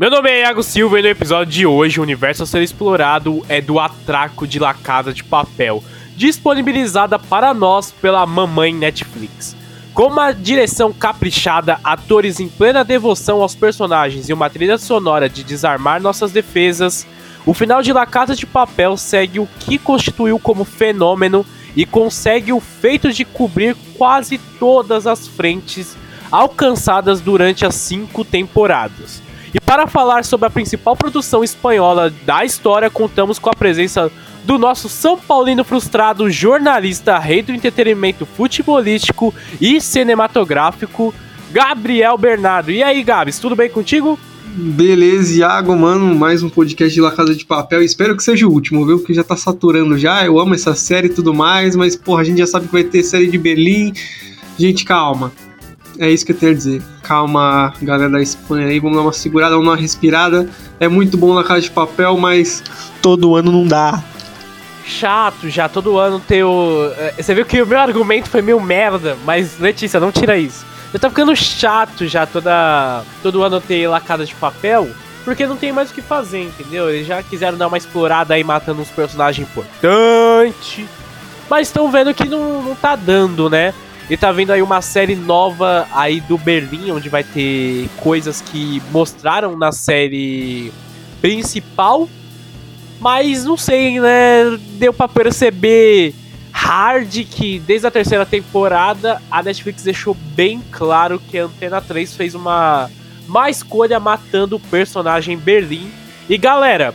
Meu nome é Iago Silva e no episódio de hoje o universo a ser explorado é do Atraco de La Casa de Papel, disponibilizada para nós pela mamãe Netflix. Com uma direção caprichada, atores em plena devoção aos personagens e uma trilha sonora de desarmar nossas defesas, o final de La Casa de Papel segue o que constituiu como fenômeno e consegue o feito de cobrir quase todas as frentes alcançadas durante as cinco temporadas. E para falar sobre a principal produção espanhola da história, contamos com a presença do nosso São Paulino frustrado, jornalista, rei do entretenimento futebolístico e cinematográfico, Gabriel Bernardo. E aí, Gabs, tudo bem contigo? Beleza, Iago, mano, mais um podcast de La Casa de Papel. Espero que seja o último, viu? Porque já tá saturando já. Eu amo essa série e tudo mais, mas, porra, a gente já sabe que vai ter série de Berlim. Gente, calma. É isso que eu tenho a dizer. Calma, galera da Espanha aí, vamos dar uma segurada, vamos dar uma respirada. É muito bom na Casa de Papel, mas todo ano não dá. Chato já, todo ano ter o. É, você viu que o meu argumento foi meio merda, mas Letícia, não tira isso. Eu tô ficando chato já toda. todo ano ter lacada de papel. Porque não tem mais o que fazer, entendeu? Eles já quiseram dar uma explorada aí matando uns personagens importantes. Mas estão vendo que não, não tá dando, né? E tá vendo aí uma série nova aí do Berlim, onde vai ter coisas que mostraram na série principal. Mas não sei, né? Deu pra perceber hard que desde a terceira temporada a Netflix deixou bem claro que a Antena 3 fez uma má escolha matando o personagem Berlim. E galera,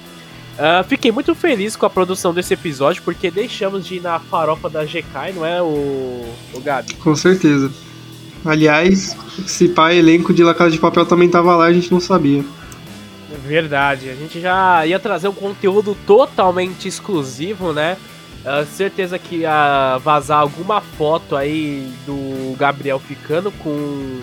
Uh, fiquei muito feliz com a produção desse episódio, porque deixamos de ir na farofa da GK, não é, o, o Gabi? Com certeza. Aliás, esse pai elenco de La Casa de Papel também tava lá, a gente não sabia. Verdade, a gente já ia trazer um conteúdo totalmente exclusivo, né? Uh, certeza que ia vazar alguma foto aí do Gabriel ficando com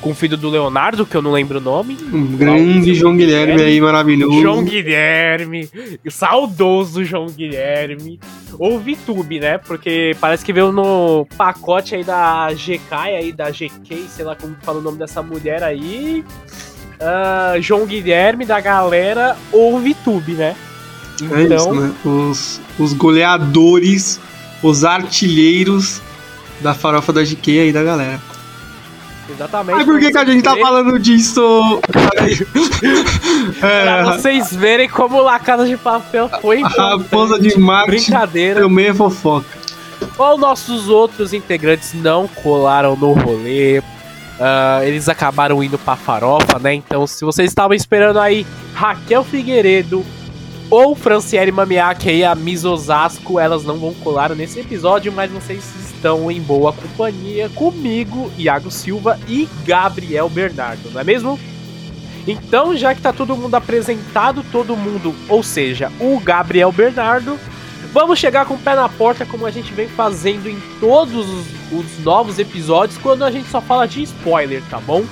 com o filho do Leonardo, que eu não lembro o nome. Um grande João Guilherme, Guilherme aí, maravilhoso. João Guilherme, saudoso João Guilherme. Ou VTube, né? Porque parece que veio no pacote aí da GK, aí da GK, sei lá como fala o nome dessa mulher aí. Uh, João Guilherme da galera ou VTube, né? Então... É isso, então- né? Os, os goleadores, os artilheiros da farofa da GK aí da galera. Exatamente. Mas por que, que a gente tá falando disso? é, pra vocês verem como La Casa de Papel foi A raposa de Marte Brincadeira. também é fofoca. Ou nossos outros integrantes não colaram no rolê. Uh, eles acabaram indo pra farofa, né? Então, se vocês estavam esperando aí Raquel Figueiredo ou Franciele Mamiak aí, a Miss Osasco, elas não vão colar nesse episódio, mas vocês estão em boa companhia comigo, Iago Silva e Gabriel Bernardo, não é mesmo? Então, já que tá todo mundo apresentado, todo mundo, ou seja, o Gabriel Bernardo, vamos chegar com o pé na porta como a gente vem fazendo em todos os, os novos episódios, quando a gente só fala de spoiler, tá bom?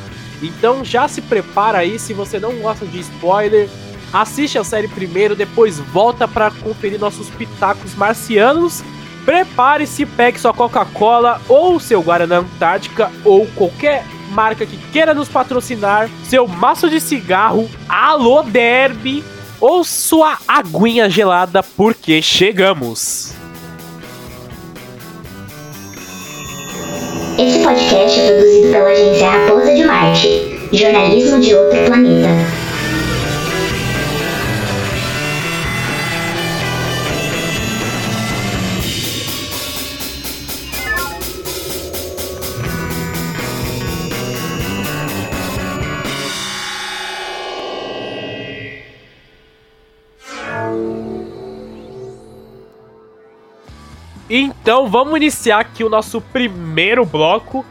Então já se prepara aí, se você não gosta de spoiler, assiste a série primeiro, depois volta para conferir nossos pitacos marcianos Prepare-se, pegue sua Coca-Cola ou seu Guaraná Antártica ou qualquer marca que queira nos patrocinar, seu maço de cigarro, alô derby ou sua aguinha gelada porque chegamos. Esse podcast é produzido pela agência Raposa de Marte, jornalismo de outro planeta. Então vamos iniciar aqui o nosso primeiro bloco.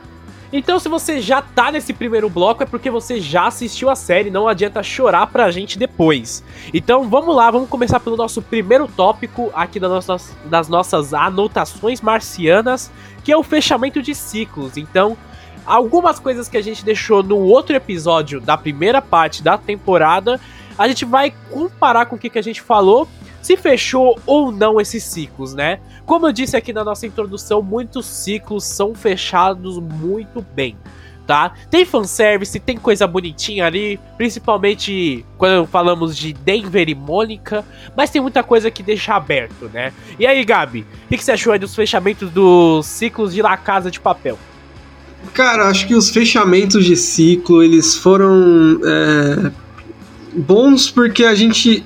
Então, se você já tá nesse primeiro bloco, é porque você já assistiu a série, não adianta chorar pra gente depois. Então, vamos lá, vamos começar pelo nosso primeiro tópico aqui das nossas, das nossas anotações marcianas, que é o fechamento de ciclos. Então, algumas coisas que a gente deixou no outro episódio da primeira parte da temporada, a gente vai comparar com o que, que a gente falou se fechou ou não esses ciclos, né? Como eu disse aqui na nossa introdução, muitos ciclos são fechados muito bem. tá? Tem fanservice, tem coisa bonitinha ali, principalmente quando falamos de Denver e Mônica, mas tem muita coisa que deixa aberto, né? E aí, Gabi, o que, que, você achou aí dos fechamentos dos ciclos de La Casa de Papel? Cara, acho que os fechamentos de ciclo, eles foram é, bons porque a gente...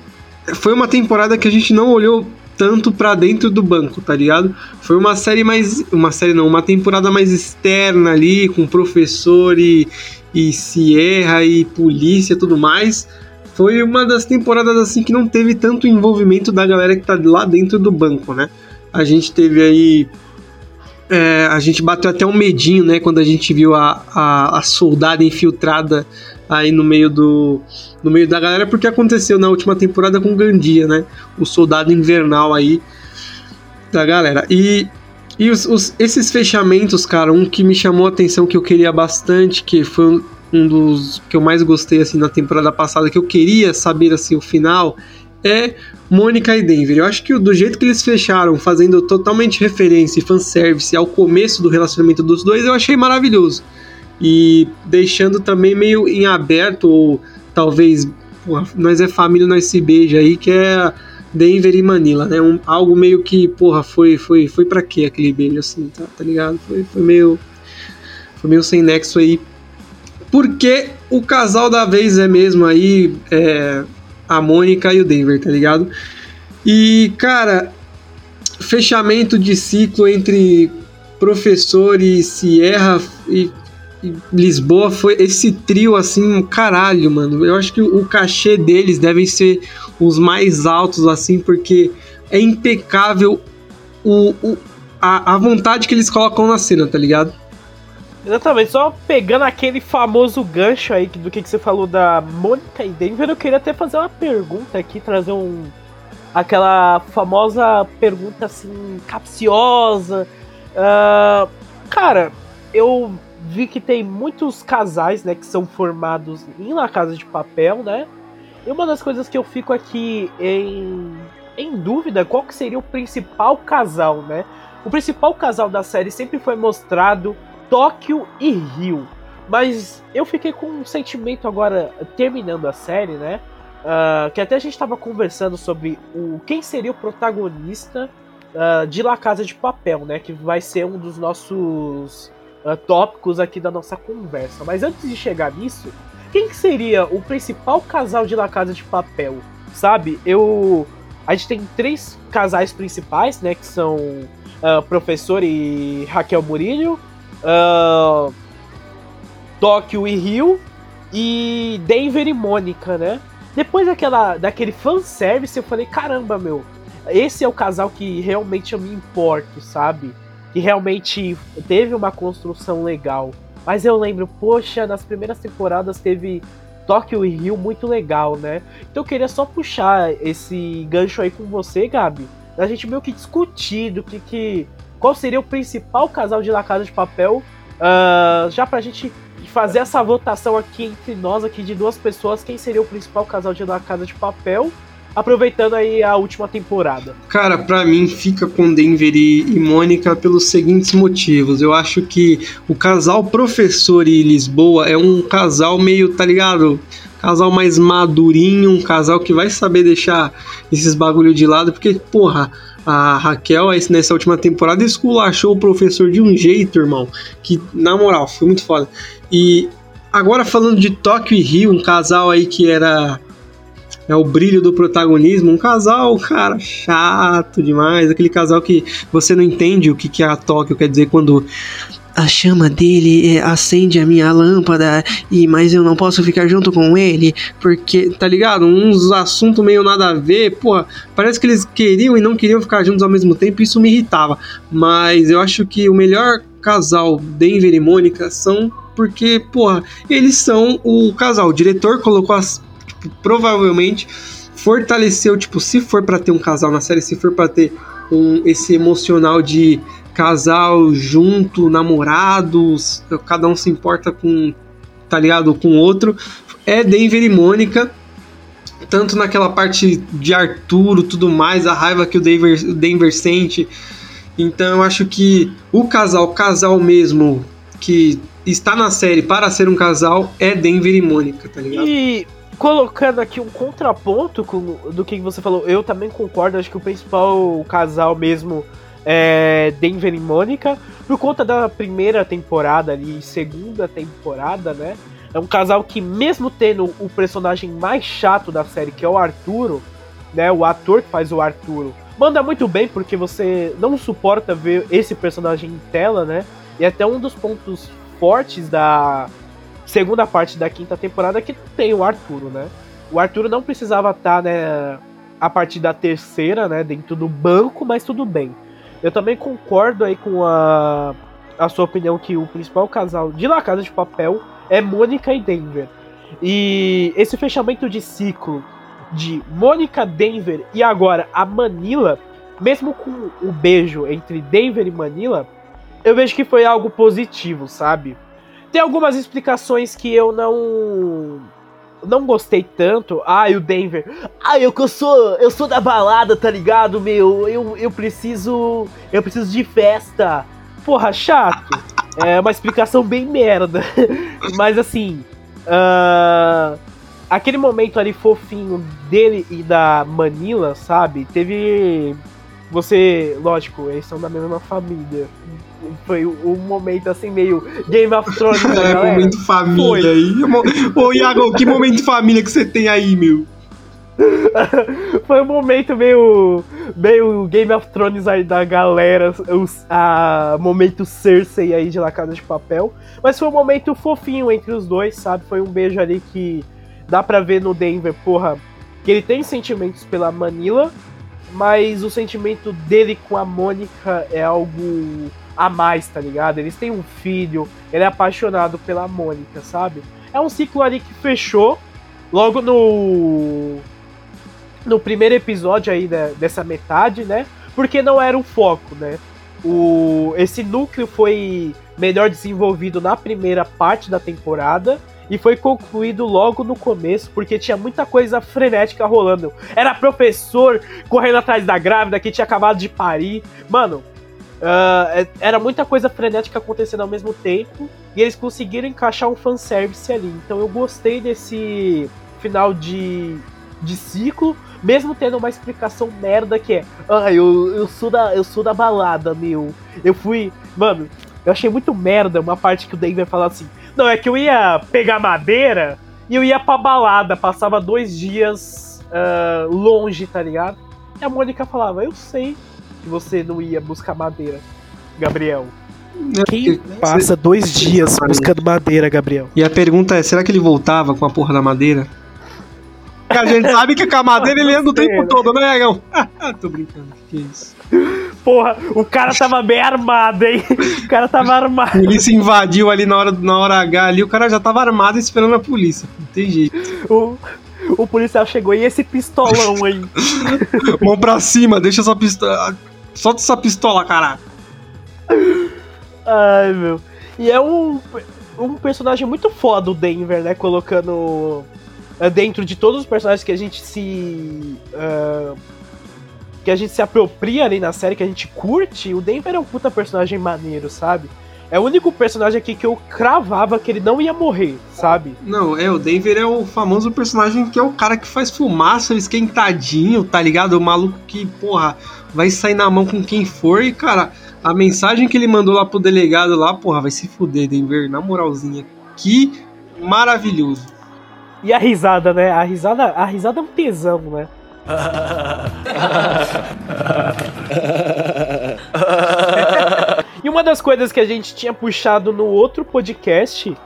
Foi uma temporada que a gente não olhou tanto para dentro do banco, tá ligado? Foi uma série mais. Uma série não, uma temporada mais externa ali, com professor e, e Sierra e polícia e tudo mais. Foi uma das temporadas assim que não teve tanto envolvimento da galera que tá lá dentro do banco, né? A gente teve aí. É, a gente bateu até um medinho, né? Quando a gente viu a, a, a soldada infiltrada aí no meio do no meio da galera porque aconteceu na última temporada com Gandia, né? O soldado invernal aí da galera. E e os, os, esses fechamentos, cara, um que me chamou a atenção que eu queria bastante, que foi um dos que eu mais gostei assim na temporada passada, que eu queria saber assim o final, é Mônica e Denver. Eu acho que do jeito que eles fecharam, fazendo totalmente referência e fanservice ao começo do relacionamento dos dois, eu achei maravilhoso e deixando também meio em aberto, ou talvez porra, nós é família, nós se beija aí, que é Denver e Manila, né? Um, algo meio que, porra, foi foi foi para quê aquele beijo assim, tá, tá ligado? Foi, foi meio foi meio sem nexo aí. Porque o casal da vez é mesmo aí é, a Mônica e o Denver, tá ligado? E, cara, fechamento de ciclo entre professor e Sierra e Lisboa foi esse trio assim, caralho, mano. Eu acho que o cachê deles devem ser os mais altos, assim, porque é impecável o, o a, a vontade que eles colocam na cena, tá ligado? Exatamente, só pegando aquele famoso gancho aí do que, que você falou da Mônica e Denver, eu queria até fazer uma pergunta aqui, trazer um. aquela famosa pergunta assim, capciosa. Uh, cara, eu vi que tem muitos casais, né, que são formados em La Casa de Papel, né? E uma das coisas que eu fico aqui em, em dúvida, qual que seria o principal casal, né? O principal casal da série sempre foi mostrado Tóquio e Rio. Mas eu fiquei com um sentimento agora, terminando a série, né? Uh, que até a gente estava conversando sobre o quem seria o protagonista uh, de La Casa de Papel, né? Que vai ser um dos nossos uh, tópicos aqui da nossa conversa. Mas antes de chegar nisso, quem que seria o principal casal de La Casa de Papel? Sabe, eu. A gente tem três casais principais, né? Que são uh, Professor e Raquel Murillo, uh, Tóquio e Rio, e Denver e Mônica, né? Depois daquela, daquele fanservice, eu falei: caramba, meu, esse é o casal que realmente eu me importo, sabe? Que realmente teve uma construção legal. Mas eu lembro, poxa, nas primeiras temporadas teve Tóquio e Rio muito legal, né? Então eu queria só puxar esse gancho aí com você, Gabi. A gente meio que discutir do que, que qual seria o principal casal de La Casa de Papel, uh, já pra gente fazer essa votação aqui entre nós aqui de duas pessoas, quem seria o principal casal de La Casa de Papel aproveitando aí a última temporada? Cara, para mim fica com Denver e, e Mônica pelos seguintes motivos. Eu acho que o casal professor e Lisboa é um casal meio, tá ligado? Casal mais madurinho, um casal que vai saber deixar esses bagulho de lado, porque, porra, a Raquel, nessa última temporada, esculachou o professor de um jeito, irmão, que, na moral, foi muito foda. E agora falando de Tóquio e Rio, um casal aí que era é o brilho do protagonismo. Um casal, cara, chato demais. Aquele casal que você não entende o que, que é a Tóquio quer dizer quando a chama dele é, acende a minha lâmpada e mas eu não posso ficar junto com ele porque tá ligado uns assuntos meio nada a ver pô parece que eles queriam e não queriam ficar juntos ao mesmo tempo isso me irritava mas eu acho que o melhor casal Denver e Mônica são porque porra eles são o casal o diretor colocou as tipo, provavelmente fortaleceu, tipo, se for para ter um casal na série, se for para ter um, esse emocional de casal junto, namorados, cada um se importa com, tá ligado, com o outro, é Denver e Mônica, tanto naquela parte de Arturo, tudo mais, a raiva que o Denver, o Denver sente. Então eu acho que o casal, casal mesmo, que está na série para ser um casal é Denver e Mônica, tá ligado? E colocando aqui um contraponto com, do que você falou, eu também concordo, acho que o principal casal mesmo é Denver e Mônica, por conta da primeira temporada ali, segunda temporada, né? É um casal que, mesmo tendo o personagem mais chato da série, que é o Arturo, né? O ator que faz o Arturo, manda muito bem porque você não suporta ver esse personagem em tela, né? E até um dos pontos fortes da segunda parte da quinta temporada que tem o Arturo, né? O Arturo não precisava estar, tá, né, a partir da terceira, né, dentro do banco, mas tudo bem. Eu também concordo aí com a, a sua opinião que o principal casal de La Casa de Papel é Mônica e Denver. E esse fechamento de ciclo de Mônica, Denver e agora a Manila, mesmo com o beijo entre Denver e Manila, eu vejo que foi algo positivo, sabe? Tem algumas explicações que eu não não gostei tanto. Ah, o Denver. Ah, eu que eu sou, eu sou da balada, tá ligado, meu? Eu, eu preciso, eu preciso de festa. Porra, chato. É uma explicação bem merda. Mas assim, uh, aquele momento ali fofinho dele e da Manila, sabe? Teve você, lógico, eles são da mesma família. Foi um momento assim, meio Game of Thrones. é, galera. momento família Foi. aí. Ô, Iago, que momento família que você tem aí, meu? Foi um momento meio, meio Game of Thrones aí da galera, os, a momento Cersei aí de La Casa de Papel. Mas foi um momento fofinho entre os dois, sabe? Foi um beijo ali que dá pra ver no Denver, porra, que ele tem sentimentos pela Manila, mas o sentimento dele com a Mônica é algo a mais, tá ligado? Eles têm um filho, ele é apaixonado pela Mônica, sabe? É um ciclo ali que fechou logo no no primeiro episódio aí né, dessa metade, né? Porque não era o foco, né? O, esse núcleo foi melhor desenvolvido na primeira parte da temporada e foi concluído logo no começo, porque tinha muita coisa frenética rolando. Era professor correndo atrás da grávida que tinha acabado de parir. Mano, uh, era muita coisa frenética acontecendo ao mesmo tempo, e eles conseguiram encaixar um fanservice ali. Então eu gostei desse final de, de ciclo, mesmo tendo uma explicação merda que é, ah, eu, eu sou da eu sou da balada, meu. Eu fui, mano, eu achei muito merda uma parte que o Denver fala assim: não, é que eu ia pegar madeira e eu ia pra balada, passava dois dias uh, longe, tá ligado? E a Mônica falava, eu sei que você não ia buscar madeira, Gabriel. Quem passa dois dias buscando madeira, Gabriel? E a pergunta é, será que ele voltava com a porra da madeira? Porque a gente sabe que com a madeira ele anda o tempo todo, né, Egão? Tô brincando, que é isso? Porra, o cara tava bem armado, hein? O cara tava armado. A polícia invadiu ali na hora, na hora H ali, o cara já tava armado esperando a polícia. Não tem jeito. O, o policial chegou e esse pistolão aí. Mão pra cima, deixa essa pistola. Solta essa pistola, caralho. Ai, meu. E é um, um personagem muito foda o Denver, né? Colocando uh, dentro de todos os personagens que a gente se. Uh, que a gente se apropria ali na série, que a gente curte, o Denver é um puta personagem maneiro, sabe? É o único personagem aqui que eu cravava que ele não ia morrer, sabe? Não, é, o Denver é o famoso personagem que é o cara que faz fumaça, esquentadinho, tá ligado? O maluco que, porra, vai sair na mão com quem for e, cara, a mensagem que ele mandou lá pro delegado lá, porra, vai se fuder, Denver, na moralzinha. Que maravilhoso. E a risada, né? A risada, a risada é um tesão, né? e uma das coisas que a gente tinha puxado no outro podcast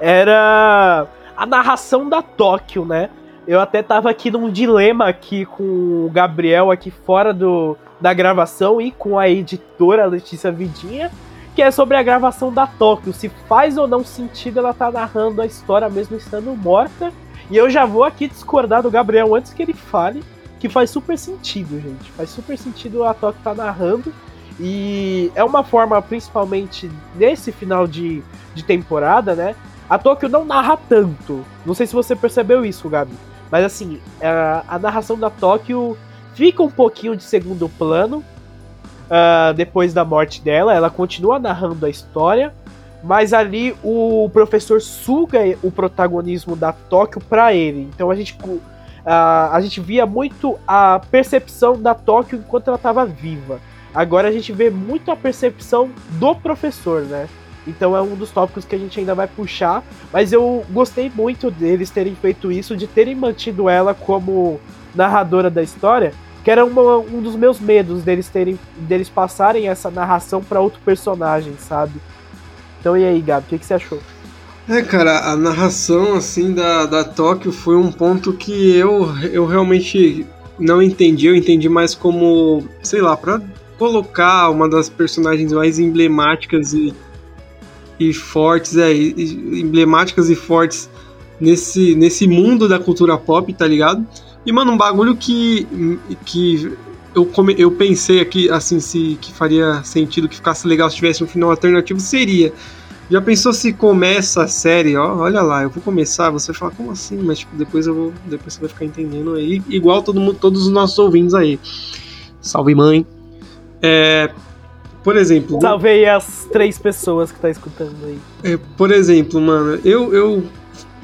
era a narração da Tóquio, né? Eu até tava aqui num dilema aqui com o Gabriel aqui fora do, da gravação e com a editora Letícia Vidinha, que é sobre a gravação da Tóquio, se faz ou não sentido ela tá narrando a história mesmo estando morta. E eu já vou aqui discordar do Gabriel antes que ele fale, que faz super sentido, gente. Faz super sentido a Tóquio tá narrando. E é uma forma, principalmente nesse final de, de temporada, né? A Tóquio não narra tanto. Não sei se você percebeu isso, Gabi. Mas assim, a, a narração da Tóquio fica um pouquinho de segundo plano. Uh, depois da morte dela, ela continua narrando a história. mas ali o professor suga o protagonismo da Tóquio para ele. Então a gente, a, a gente via muito a percepção da Tóquio enquanto ela estava viva. Agora a gente vê muito a percepção do professor, né? Então é um dos tópicos que a gente ainda vai puxar. Mas eu gostei muito deles terem feito isso, de terem mantido ela como narradora da história, que era uma, um dos meus medos deles terem deles passarem essa narração para outro personagem, sabe? Então e aí, Gabi, o que, que você achou? É, cara, a narração assim da, da Tóquio foi um ponto que eu, eu realmente não entendi. Eu entendi mais como, sei lá, para colocar uma das personagens mais emblemáticas e, e fortes, é, emblemáticas e fortes nesse, nesse mundo da cultura pop, tá ligado? E, mano, um bagulho que, que eu, come, eu pensei aqui, assim, se que faria sentido que ficasse legal se tivesse um final alternativo, seria. Já pensou se começa a série, ó, olha lá, eu vou começar, você fala, como assim? Mas tipo, depois eu vou. Depois você vai ficar entendendo aí. Igual todo mundo, todos os nossos ouvintes aí. Salve mãe. É, por exemplo. Salve aí as três pessoas que tá escutando aí. É, por exemplo, mano, eu, eu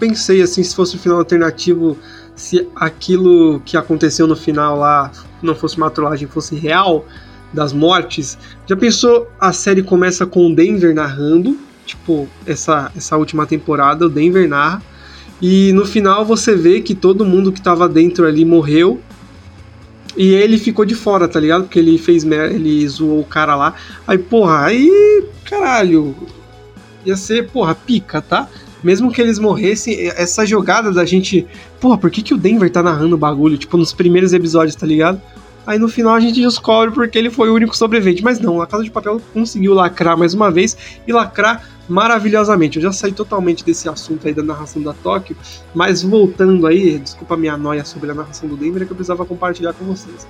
pensei assim, se fosse o um final alternativo se aquilo que aconteceu no final lá não fosse uma trollagem, fosse real, das mortes. Já pensou a série começa com o Denver narrando, tipo, essa, essa última temporada, o Denver narra, e no final você vê que todo mundo que tava dentro ali morreu. E ele ficou de fora, tá ligado? Porque ele fez ele zoou o cara lá. Aí, porra, aí, caralho, ia ser, porra, pica, tá? mesmo que eles morressem, essa jogada da gente. Porra, por que, que o Denver tá narrando o bagulho? Tipo, nos primeiros episódios, tá ligado? Aí no final a gente descobre porque ele foi o único sobrevivente. Mas não, a Casa de Papel conseguiu lacrar mais uma vez e lacrar maravilhosamente. Eu já saí totalmente desse assunto aí da narração da Tóquio, mas voltando aí, desculpa a minha noia sobre a narração do Denver, é que eu precisava compartilhar com vocês.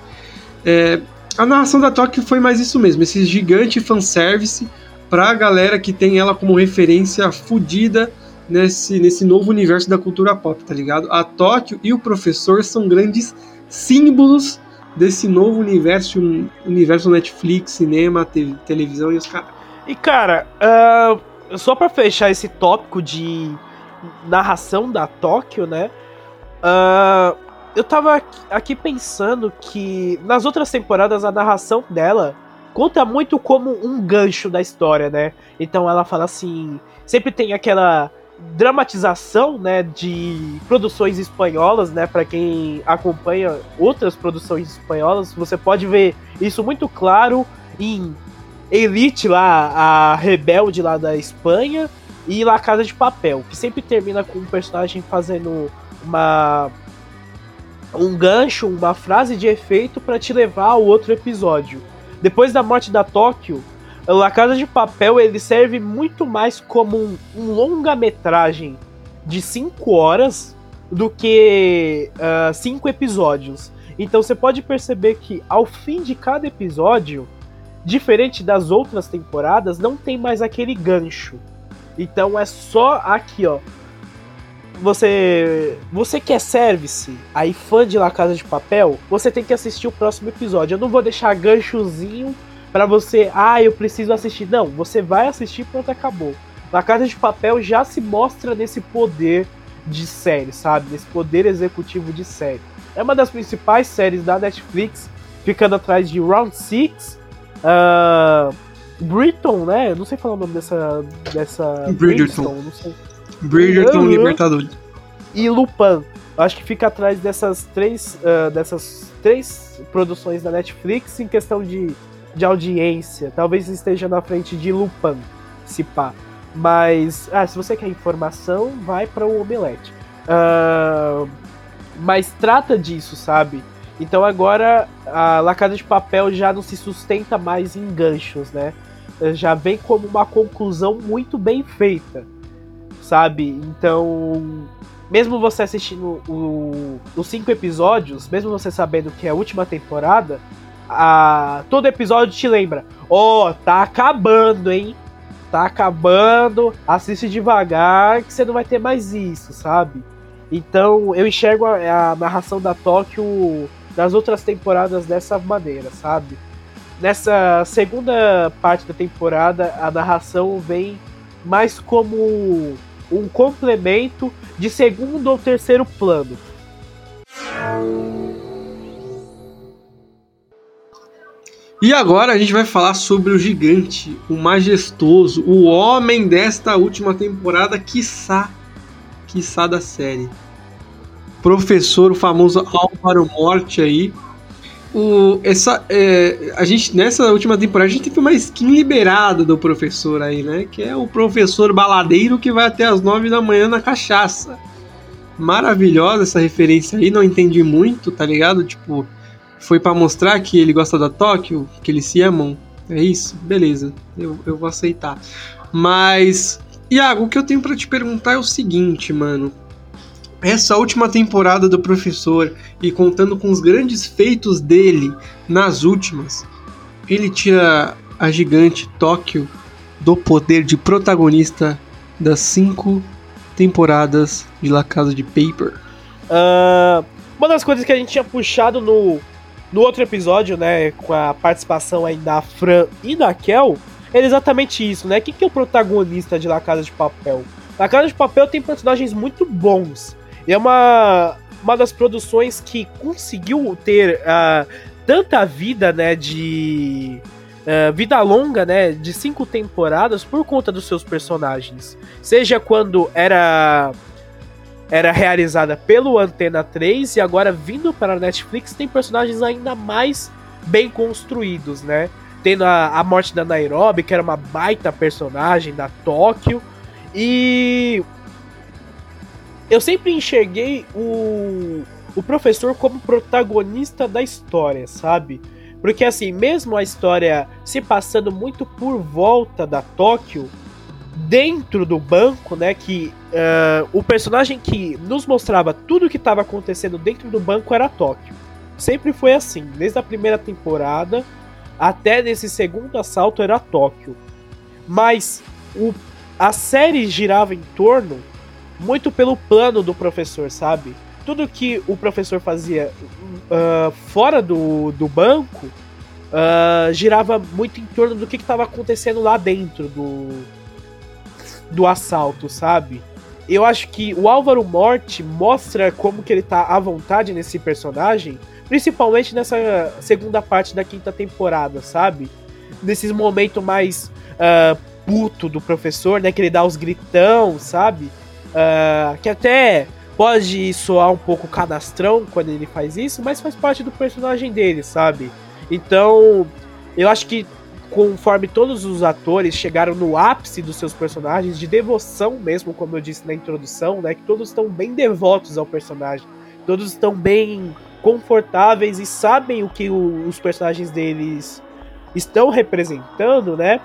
É, a narração da Tóquio foi mais isso mesmo, esse gigante fanservice pra galera que tem ela como referência fodida nesse, nesse novo universo da cultura pop, tá ligado? A Tóquio e o professor são grandes símbolos desse novo universo, universo Netflix, cinema, te, televisão e os caras. E cara, uh, só para fechar esse tópico de narração da Tóquio, né? Uh, eu tava aqui pensando que nas outras temporadas a narração dela conta muito como um gancho da história, né? Então ela fala assim, sempre tem aquela dramatização, né, de produções espanholas, né, para quem acompanha outras produções espanholas, você pode ver isso muito claro em Elite lá, a rebelde lá da Espanha e La Casa de Papel, que sempre termina com um personagem fazendo uma um gancho, uma frase de efeito para te levar ao outro episódio. Depois da morte da Tóquio, La Casa de Papel ele serve muito mais como um, um longa-metragem de 5 horas do que 5 uh, episódios. Então você pode perceber que ao fim de cada episódio, diferente das outras temporadas, não tem mais aquele gancho. Então é só aqui, ó. Você, você quer service, aí fã de La Casa de Papel, você tem que assistir o próximo episódio. Eu não vou deixar ganchozinho para você, ah, eu preciso assistir. Não, você vai assistir pronto, acabou. Na Casa de Papel já se mostra nesse poder de série, sabe? Nesse poder executivo de série. É uma das principais séries da Netflix, ficando atrás de Round Six, uh, Britton, né? Eu não sei falar o nome dessa. dessa Bridgerton. Não sei. Bridgerton uhum. Libertadores. E Lupin. Acho que fica atrás dessas três, uh, dessas três produções da Netflix em questão de de audiência. Talvez esteja na frente de Lupin, se pá. Mas, ah, se você quer informação, vai para o Omelete. Uh, mas trata disso, sabe? Então agora a La Casa de Papel já não se sustenta mais em ganchos, né? Já vem como uma conclusão muito bem feita, sabe? Então, mesmo você assistindo o, os cinco episódios, mesmo você sabendo que é a última temporada, a, todo episódio te lembra: Ó, oh, tá acabando, hein? Tá acabando, assiste devagar que você não vai ter mais isso, sabe? Então eu enxergo a, a narração da Tóquio nas outras temporadas dessa maneira, sabe? Nessa segunda parte da temporada, a narração vem mais como um complemento de segundo ou terceiro plano. E agora a gente vai falar sobre o gigante, o majestoso, o homem desta última temporada, quiçá, quiçá da série. Professor, o famoso Álvaro Morte aí. O, essa, é, a gente, nessa última temporada a gente teve uma skin liberada do professor aí, né? Que é o professor baladeiro que vai até as nove da manhã na cachaça. Maravilhosa essa referência aí, não entendi muito, tá ligado? Tipo, foi para mostrar que ele gosta da Tóquio, que eles se amam. É isso? Beleza, eu, eu vou aceitar. Mas, Iago, o que eu tenho para te perguntar é o seguinte, mano. Essa última temporada do professor, e contando com os grandes feitos dele nas últimas, ele tira a gigante Tóquio do poder de protagonista das cinco temporadas de La Casa de Paper. Uh, uma das coisas que a gente tinha puxado no no outro episódio, né, com a participação aí da Fran e da Kel, é exatamente isso, né? Quem que é o protagonista de La Casa de Papel? La Casa de Papel tem personagens muito bons. E é uma, uma das produções que conseguiu ter uh, tanta vida, né, de... Uh, vida longa, né, de cinco temporadas por conta dos seus personagens. Seja quando era era realizada pelo Antena 3 e agora vindo para a Netflix tem personagens ainda mais bem construídos, né? Tendo a, a morte da Nairobi, que era uma baita personagem da Tóquio. E eu sempre enxerguei o, o professor como protagonista da história, sabe? Porque assim, mesmo a história se passando muito por volta da Tóquio, dentro do banco, né? Que uh, o personagem que nos mostrava tudo o que estava acontecendo dentro do banco era Tóquio. Sempre foi assim, desde a primeira temporada até nesse segundo assalto era Tóquio. Mas o, a série girava em torno muito pelo plano do professor, sabe? Tudo que o professor fazia uh, fora do, do banco uh, girava muito em torno do que estava acontecendo lá dentro do, do assalto, sabe? Eu acho que o Álvaro Morte mostra como que ele tá à vontade nesse personagem, principalmente nessa segunda parte da quinta temporada, sabe? Nesses momentos mais uh, puto do professor, né? Que ele dá os gritão, sabe? Uh, que até pode soar um pouco cadastrão quando ele faz isso, mas faz parte do personagem dele, sabe? Então, eu acho que conforme todos os atores chegaram no ápice dos seus personagens, de devoção mesmo, como eu disse na introdução, né? Que todos estão bem devotos ao personagem. Todos estão bem confortáveis e sabem o que o, os personagens deles estão representando, né?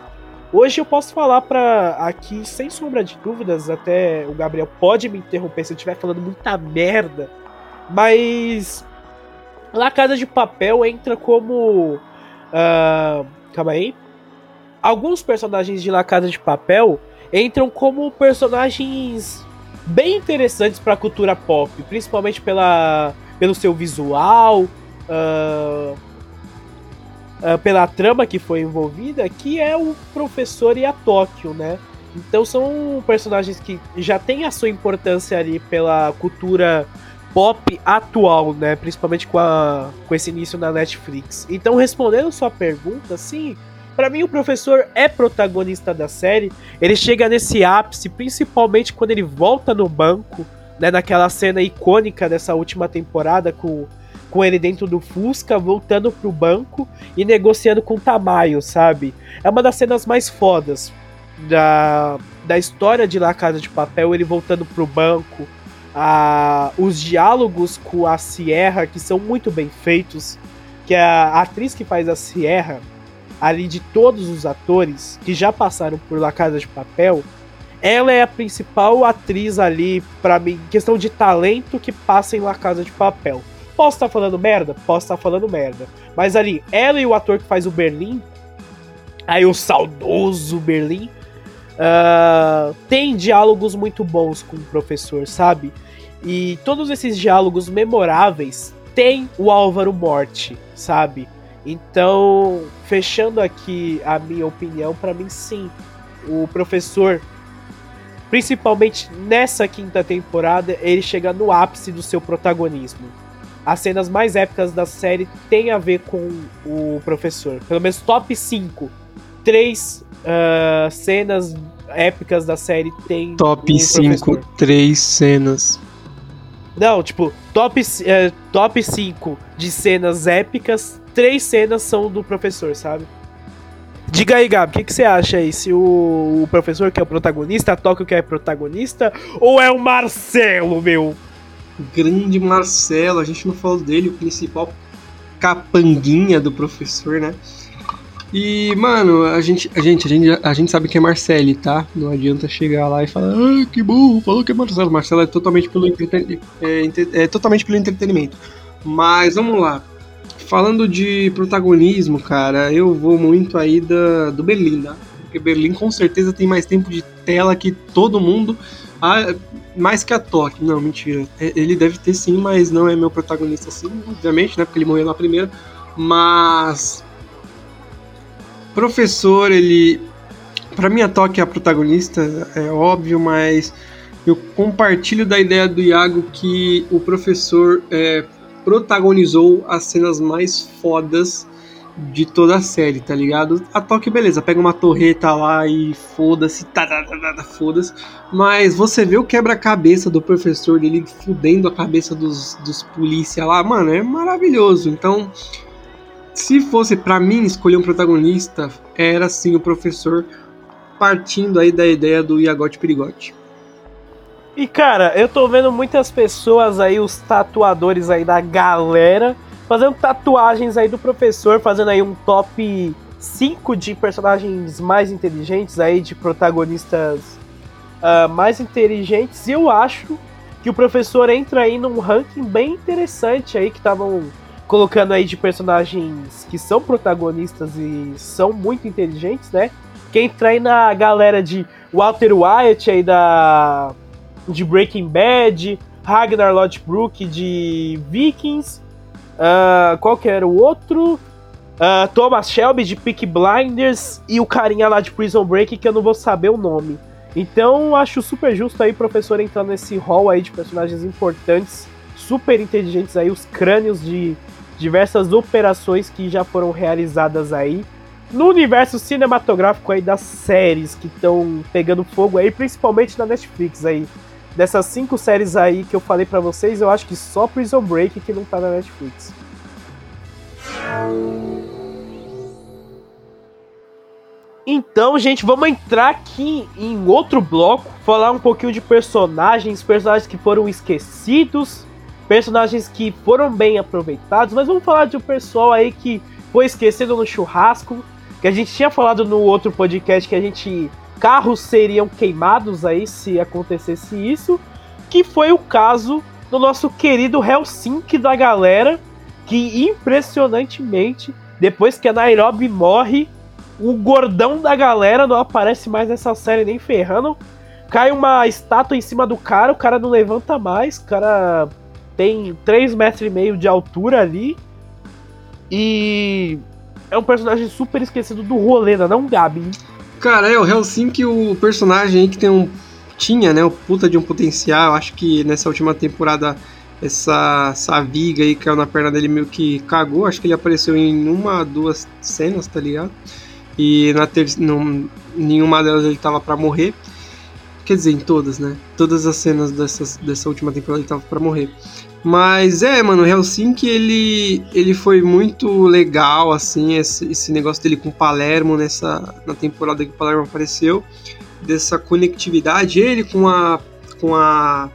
Hoje eu posso falar para aqui, sem sombra de dúvidas, até o Gabriel pode me interromper se eu estiver falando muita merda, mas La Casa de Papel entra como uh, Calma aí. Alguns personagens de La Casa de Papel entram como personagens bem interessantes para a cultura pop, principalmente pela, pelo seu visual, uh, uh, pela trama que foi envolvida, que é o professor e a Tóquio, né? Então são personagens que já têm a sua importância ali pela cultura pop atual, né? Principalmente com, a, com esse início na Netflix. Então, respondendo sua pergunta, sim, para mim o professor é protagonista da série. Ele chega nesse ápice, principalmente quando ele volta no banco, né? Naquela cena icônica dessa última temporada com, com ele dentro do Fusca, voltando pro banco e negociando com o Tamayo, sabe? É uma das cenas mais fodas da, da história de La Casa de Papel, ele voltando pro banco a, os diálogos com a Sierra, que são muito bem feitos, que a atriz que faz a Sierra, ali de todos os atores que já passaram por La Casa de Papel, ela é a principal atriz ali, para mim, questão de talento que passa em La Casa de Papel. Posso estar tá falando merda? Posso estar tá falando merda. Mas ali, ela e o ator que faz o Berlim, aí o saudoso Berlim, uh, tem diálogos muito bons com o professor, sabe? E todos esses diálogos memoráveis tem o Álvaro Morte, sabe? Então, fechando aqui a minha opinião, para mim sim, o professor principalmente nessa quinta temporada, ele chega no ápice do seu protagonismo. As cenas mais épicas da série têm a ver com o professor. Pelo menos top 5. Três uh, cenas épicas da série tem. Top 5, três cenas. Não, tipo, top, uh, top 5 de cenas épicas, três cenas são do professor, sabe? Diga aí, Gabi, o que, que, você acha aí? Se o, o, professor que é o protagonista, a Tóquio que é protagonista, ou é o Marcelo, meu? Grande Marcelo, a gente não falou dele, o principal capanguinha do professor, né? E, mano, a gente, a gente, a gente, a gente sabe que é Marcele, tá? Não adianta chegar lá e falar, ah, que burro, falou que é Marcelo. Marcelo é totalmente pelo, entreten é, é, totalmente pelo entretenimento. Mas vamos lá. Falando de protagonismo, cara, eu vou muito aí da, do Berlim, tá? Porque Berlim com certeza tem mais tempo de tela que todo mundo. Ah, mais que a Tóquio. Não, mentira. É, ele deve ter sim, mas não é meu protagonista assim, obviamente, né? Porque ele morreu na primeira. Mas Professor, ele. Para mim, a Toque é a protagonista, é óbvio, mas eu compartilho da ideia do Iago que o professor é, protagonizou as cenas mais fodas de toda a série, tá ligado? A Toque, beleza, pega uma torreta lá e foda-se, foda-se. Mas você vê o quebra-cabeça do professor dele fudendo a cabeça dos, dos polícia lá, mano, é maravilhoso. Então, se fosse para mim escolher um protagonista, era sim o professor, partindo aí da ideia do Iagote Perigote. E cara, eu tô vendo muitas pessoas aí, os tatuadores aí da galera, fazendo tatuagens aí do professor, fazendo aí um top 5 de personagens mais inteligentes aí, de protagonistas uh, mais inteligentes. E eu acho que o professor entra aí num ranking bem interessante aí, que estavam colocando aí de personagens que são protagonistas e são muito inteligentes, né? Quem aí na galera de Walter White aí da de Breaking Bad, Ragnar Lodbrok de Vikings, uh, qual que era o outro? Uh, Thomas Shelby de Peak Blinders e o carinha lá de Prison Break que eu não vou saber o nome. Então acho super justo aí professor entrar nesse hall aí de personagens importantes, super inteligentes aí, os crânios de diversas operações que já foram realizadas aí no universo cinematográfico aí das séries que estão pegando fogo aí, principalmente na Netflix aí. Dessas cinco séries aí que eu falei para vocês, eu acho que só Prison Break que não tá na Netflix. Então, gente, vamos entrar aqui em outro bloco, falar um pouquinho de personagens, personagens que foram esquecidos, personagens que foram bem aproveitados, mas vamos falar de um pessoal aí que foi esquecido no churrasco, que a gente tinha falado no outro podcast que a gente carros seriam queimados aí se acontecesse isso, que foi o caso do nosso querido Helsinki da galera, que impressionantemente, depois que a Nairobi morre, o gordão da galera não aparece mais nessa série nem ferrando. Cai uma estátua em cima do cara, o cara não levanta mais, o cara tem 3 metros e meio de altura ali. E é um personagem super esquecido do rolê, não é Gabi? Cara, é o Helsinki, o personagem aí que tem um. Tinha, né? O puta de um potencial. Acho que nessa última temporada essa, essa viga aí caiu na perna dele meio que cagou. Acho que ele apareceu em uma, duas cenas, tá ligado? E na ter... Não, nenhuma delas ele tava para morrer. Quer dizer, em todas, né? Todas as cenas dessas, dessa última temporada ele tava pra morrer. Mas é, mano, Helsinki ele, ele foi muito legal, assim, esse, esse negócio dele com Palermo nessa, na temporada que o Palermo apareceu. Dessa conectividade. Ele com a. com a.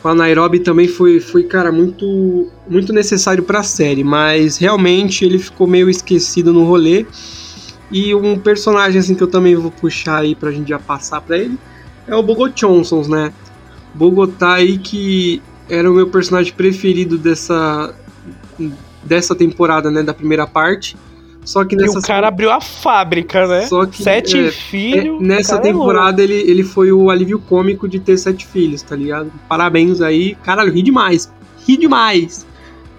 Com a Nairobi também foi, foi cara, muito, muito necessário pra série. Mas realmente ele ficou meio esquecido no rolê. E um personagem assim que eu também vou puxar aí pra gente já passar pra ele é o Bogot Johnson, né? Bogotá aí que era o meu personagem preferido dessa dessa temporada, né, da primeira parte. Só que nessa e o cara abriu a fábrica, né? Só que, sete é, filhos. É, nessa é temporada é ele, ele foi o alívio cômico de ter sete filhos, tá ligado? Parabéns aí. Caralho, ri demais. Ri demais.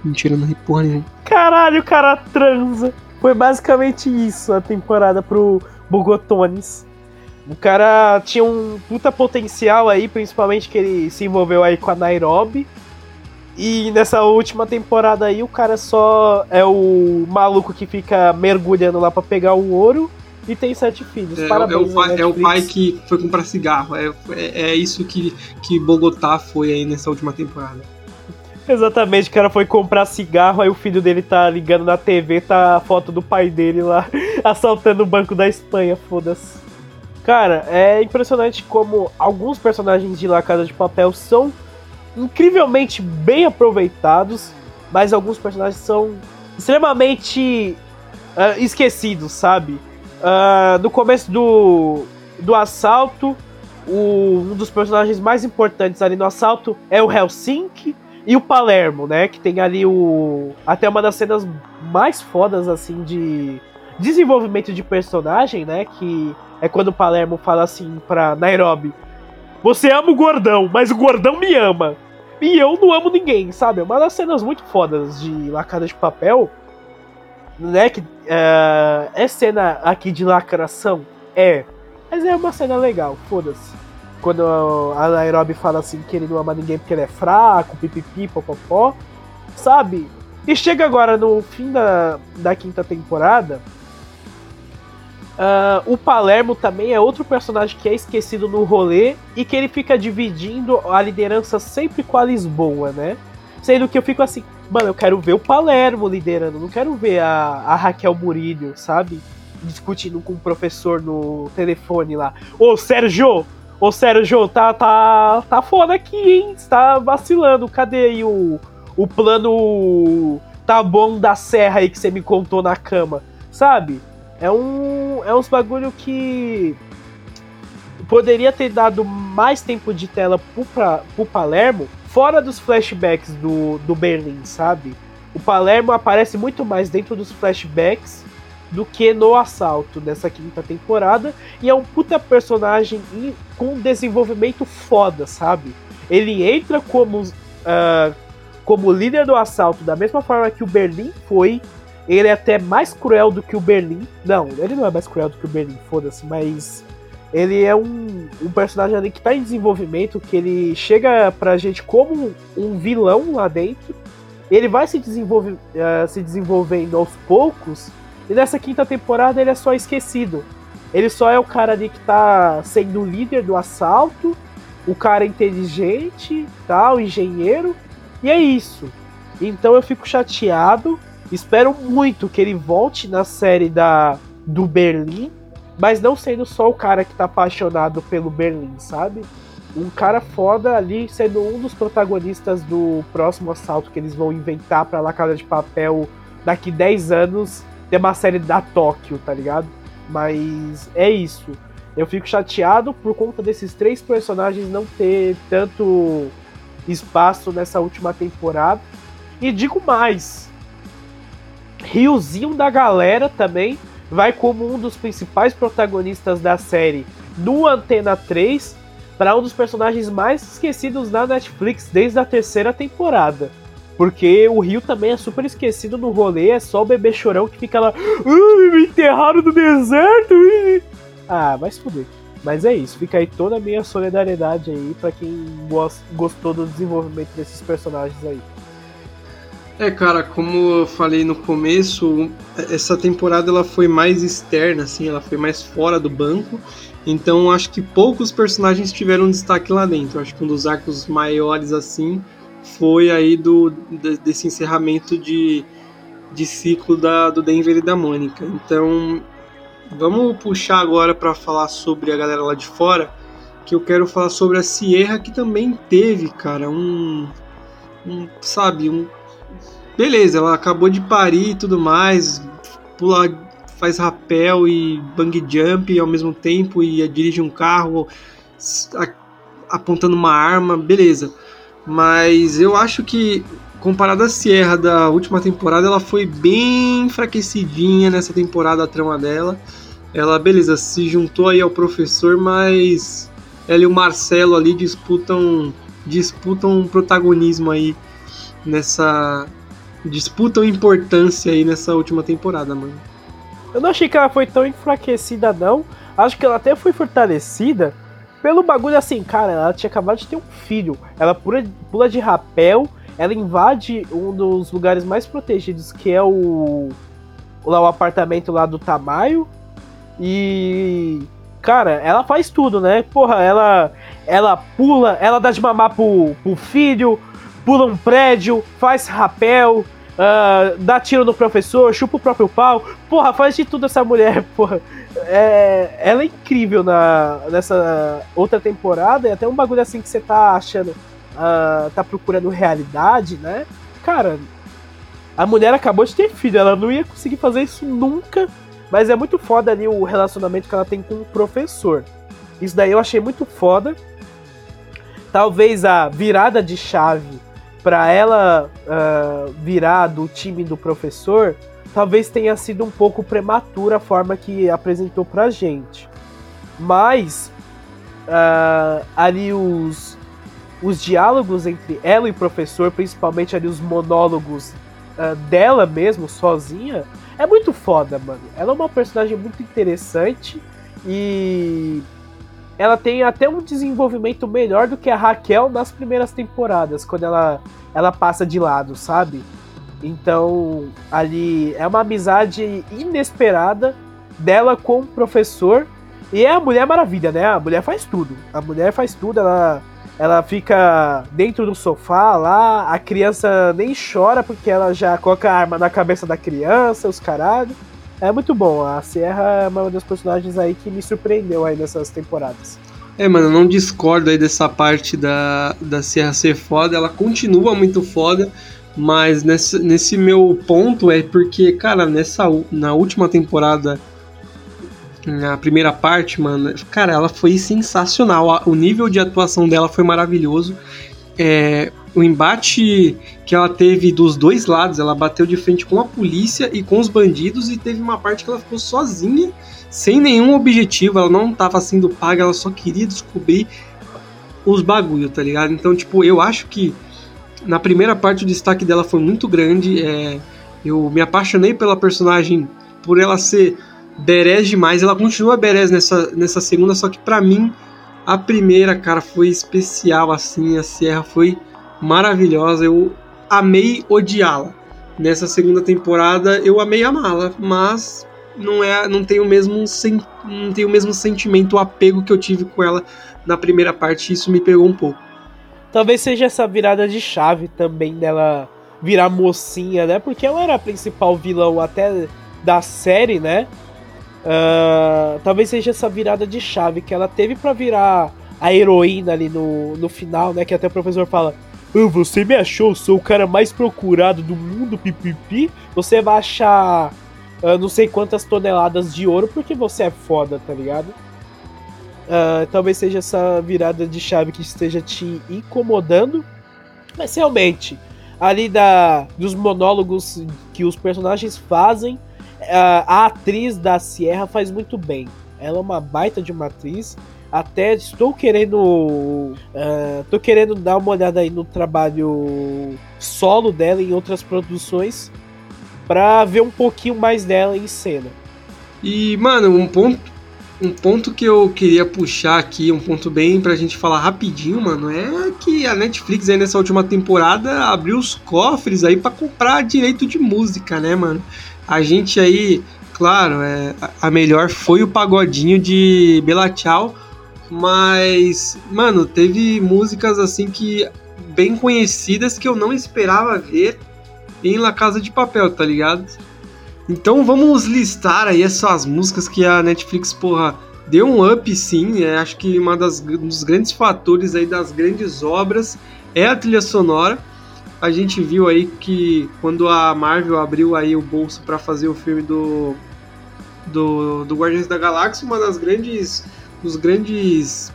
Mentira, não ri porra nenhuma. Caralho, o cara transa. Foi basicamente isso a temporada pro Bogotones. O cara tinha um puta potencial aí, principalmente que ele se envolveu aí com a Nairobi. E nessa última temporada aí, o cara só é o maluco que fica mergulhando lá para pegar o ouro e tem sete filhos. É, Parabéns, é, o pai, é o pai que foi comprar cigarro. É, é, é, isso que, que Bogotá foi aí nessa última temporada. Exatamente, o cara foi comprar cigarro, aí o filho dele tá ligando na TV, tá a foto do pai dele lá assaltando o Banco da Espanha, foda-se. Cara, é impressionante como alguns personagens de La Casa de Papel são incrivelmente bem aproveitados, mas alguns personagens são extremamente uh, esquecidos, sabe? Uh, no começo do, do assalto, o, um dos personagens mais importantes ali no assalto é o Helsinki e o Palermo, né? Que tem ali o. Até uma das cenas mais fodas, assim, de desenvolvimento de personagem, né? Que é quando o Palermo fala assim pra Nairobi: Você ama o gordão, mas o gordão me ama. E eu não amo ninguém, sabe? É uma das cenas muito fodas de Lacada de Papel. Né? Que uh, é cena aqui de lacração? É. Mas é uma cena legal, foda-se. Quando a Nairobi fala assim que ele não ama ninguém porque ele é fraco, pipipi, popopó. Sabe? E chega agora no fim da, da quinta temporada Uh, o Palermo também é outro personagem que é esquecido no rolê e que ele fica dividindo a liderança sempre com a Lisboa, né? Sendo que eu fico assim, mano, eu quero ver o Palermo liderando, não quero ver a, a Raquel Murillo, sabe? Discutindo com o professor no telefone lá. Ô, Sérgio! Ô, Sérgio, tá, tá, tá foda aqui, hein? Você tá vacilando. Cadê aí o, o plano tá bom da serra aí que você me contou na cama? Sabe? É um. É uns bagulho que. Poderia ter dado mais tempo de tela pro, pra, pro Palermo, fora dos flashbacks do, do Berlim, sabe? O Palermo aparece muito mais dentro dos flashbacks do que no assalto dessa quinta temporada. E é um puta personagem com desenvolvimento foda, sabe? Ele entra como, uh, como líder do assalto da mesma forma que o Berlim foi ele é até mais cruel do que o Berlim. Não, ele não é mais cruel do que o Berlim, foda-se, mas ele é um, um personagem ali que tá em desenvolvimento, que ele chega pra gente como um vilão lá dentro. Ele vai se, desenvolve, uh, se desenvolvendo aos poucos, e nessa quinta temporada ele é só esquecido. Ele só é o cara ali que tá sendo o líder do assalto, o cara inteligente, tal, engenheiro, e é isso. Então eu fico chateado Espero muito que ele volte na série da do Berlim, mas não sendo só o cara que tá apaixonado pelo Berlim, sabe? Um cara foda ali sendo um dos protagonistas do próximo assalto que eles vão inventar pra La Casa de Papel daqui 10 anos ter uma série da Tóquio, tá ligado? Mas é isso. Eu fico chateado por conta desses três personagens não ter tanto espaço nessa última temporada. E digo mais, Riozinho da galera também vai como um dos principais protagonistas da série no Antena 3 para um dos personagens mais esquecidos na Netflix desde a terceira temporada. Porque o Rio também é super esquecido no rolê, é só o bebê chorão que fica lá. me enterraram no deserto! Ah, vai se fuder. Mas é isso, fica aí toda a minha solidariedade aí para quem gostou do desenvolvimento desses personagens aí. É, cara, como eu falei no começo, essa temporada ela foi mais externa, assim, ela foi mais fora do banco. Então acho que poucos personagens tiveram destaque lá dentro. Acho que um dos arcos maiores assim foi aí do desse encerramento de, de ciclo da, do Denver e da Mônica. Então vamos puxar agora para falar sobre a galera lá de fora, que eu quero falar sobre a Sierra que também teve, cara, um, um sabe, um beleza, ela acabou de parir e tudo mais, pula, faz rapel e bang jump ao mesmo tempo e dirige um carro apontando uma arma, beleza. Mas eu acho que comparado à Sierra da última temporada, ela foi bem enfraquecidinha nessa temporada a trama dela. Ela, beleza, se juntou aí ao professor, mas ela e o Marcelo ali disputam disputam um protagonismo aí nessa disputam importância aí nessa última temporada, mano. Eu não achei que ela foi tão enfraquecida, não. acho que ela até foi fortalecida pelo bagulho assim, cara, ela tinha acabado de ter um filho. Ela pula, pula de rapel, ela invade um dos lugares mais protegidos, que é o. Lá, o apartamento lá do Tamayo. E. Cara, ela faz tudo, né? Porra, ela. Ela pula, ela dá de mamar pro, pro filho, pula um prédio, faz rapel, uh, dá tiro no professor, chupa o próprio pau. Porra, faz de tudo essa mulher, porra. É, ela é incrível na, nessa outra temporada, e até um bagulho assim que você tá achando, uh, tá procurando realidade, né? Cara, a mulher acabou de ter filho, ela não ia conseguir fazer isso nunca, mas é muito foda ali o relacionamento que ela tem com o professor. Isso daí eu achei muito foda. Talvez a virada de chave para ela uh, virar do time do professor, talvez tenha sido um pouco prematura a forma que apresentou pra gente. Mas uh, ali os, os diálogos entre ela e o professor, principalmente ali os monólogos uh, dela mesmo, sozinha, é muito foda, mano. Ela é uma personagem muito interessante e ela tem até um desenvolvimento melhor do que a Raquel nas primeiras temporadas, quando ela, ela passa de lado, sabe? Então, ali é uma amizade inesperada dela com o professor. E é a Mulher Maravilha, né? A mulher faz tudo. A mulher faz tudo, ela, ela fica dentro do sofá lá, a criança nem chora porque ela já coloca a arma na cabeça da criança, os caralho. É muito bom. A Sierra é uma das personagens aí que me surpreendeu aí nessas temporadas. É, mano, eu não discordo aí dessa parte da, da Sierra ser foda. Ela continua muito foda. Mas nesse, nesse meu ponto é porque, cara, nessa na última temporada, na primeira parte, mano, cara, ela foi sensacional. O nível de atuação dela foi maravilhoso. É, o embate que ela teve dos dois lados, ela bateu de frente com a polícia e com os bandidos, e teve uma parte que ela ficou sozinha, sem nenhum objetivo, ela não estava sendo paga, ela só queria descobrir os bagulho, tá ligado? Então, tipo, eu acho que na primeira parte o destaque dela foi muito grande, é, eu me apaixonei pela personagem por ela ser berés demais, ela continua berés nessa, nessa segunda, só que para mim a primeira, cara, foi especial assim, a Sierra foi maravilhosa. Eu amei odiá-la. Nessa segunda temporada eu amei amá-la, mas não é, não tem o mesmo sen, não tem o mesmo sentimento, o apego que eu tive com ela na primeira parte, isso me pegou um pouco. Talvez seja essa virada de chave também dela virar mocinha, né? Porque ela era a principal vilão até da série, né? Uh, talvez seja essa virada de chave que ela teve para virar a heroína ali no, no final, né? Que até o professor fala: oh, Você me achou, sou o cara mais procurado do mundo, pipipi. Você vai achar uh, não sei quantas toneladas de ouro porque você é foda, tá ligado? Uh, talvez seja essa virada de chave que esteja te incomodando. Mas realmente, ali da, dos monólogos que os personagens fazem, uh, a atriz da Sierra faz muito bem. Ela é uma baita de uma atriz. Até estou querendo. Uh, tô querendo dar uma olhada aí no trabalho solo dela em outras produções. Pra ver um pouquinho mais dela em cena. E, mano, um ponto, um ponto que eu queria puxar aqui, um ponto bem pra gente falar rapidinho, mano, é que a Netflix aí nessa última temporada abriu os cofres aí para comprar direito de música, né, mano? A gente aí, claro, é, a melhor foi o pagodinho de Bela Tchau, mas, mano, teve músicas assim que bem conhecidas que eu não esperava ver em La Casa de Papel, tá ligado? Então vamos listar aí essas músicas que a Netflix, porra, deu um up sim. É, acho que uma das, um dos grandes fatores aí das grandes obras é a trilha sonora. A gente viu aí que quando a Marvel abriu aí o bolso para fazer o filme do, do, do Guardiões da Galáxia, uma das grandes dos grandes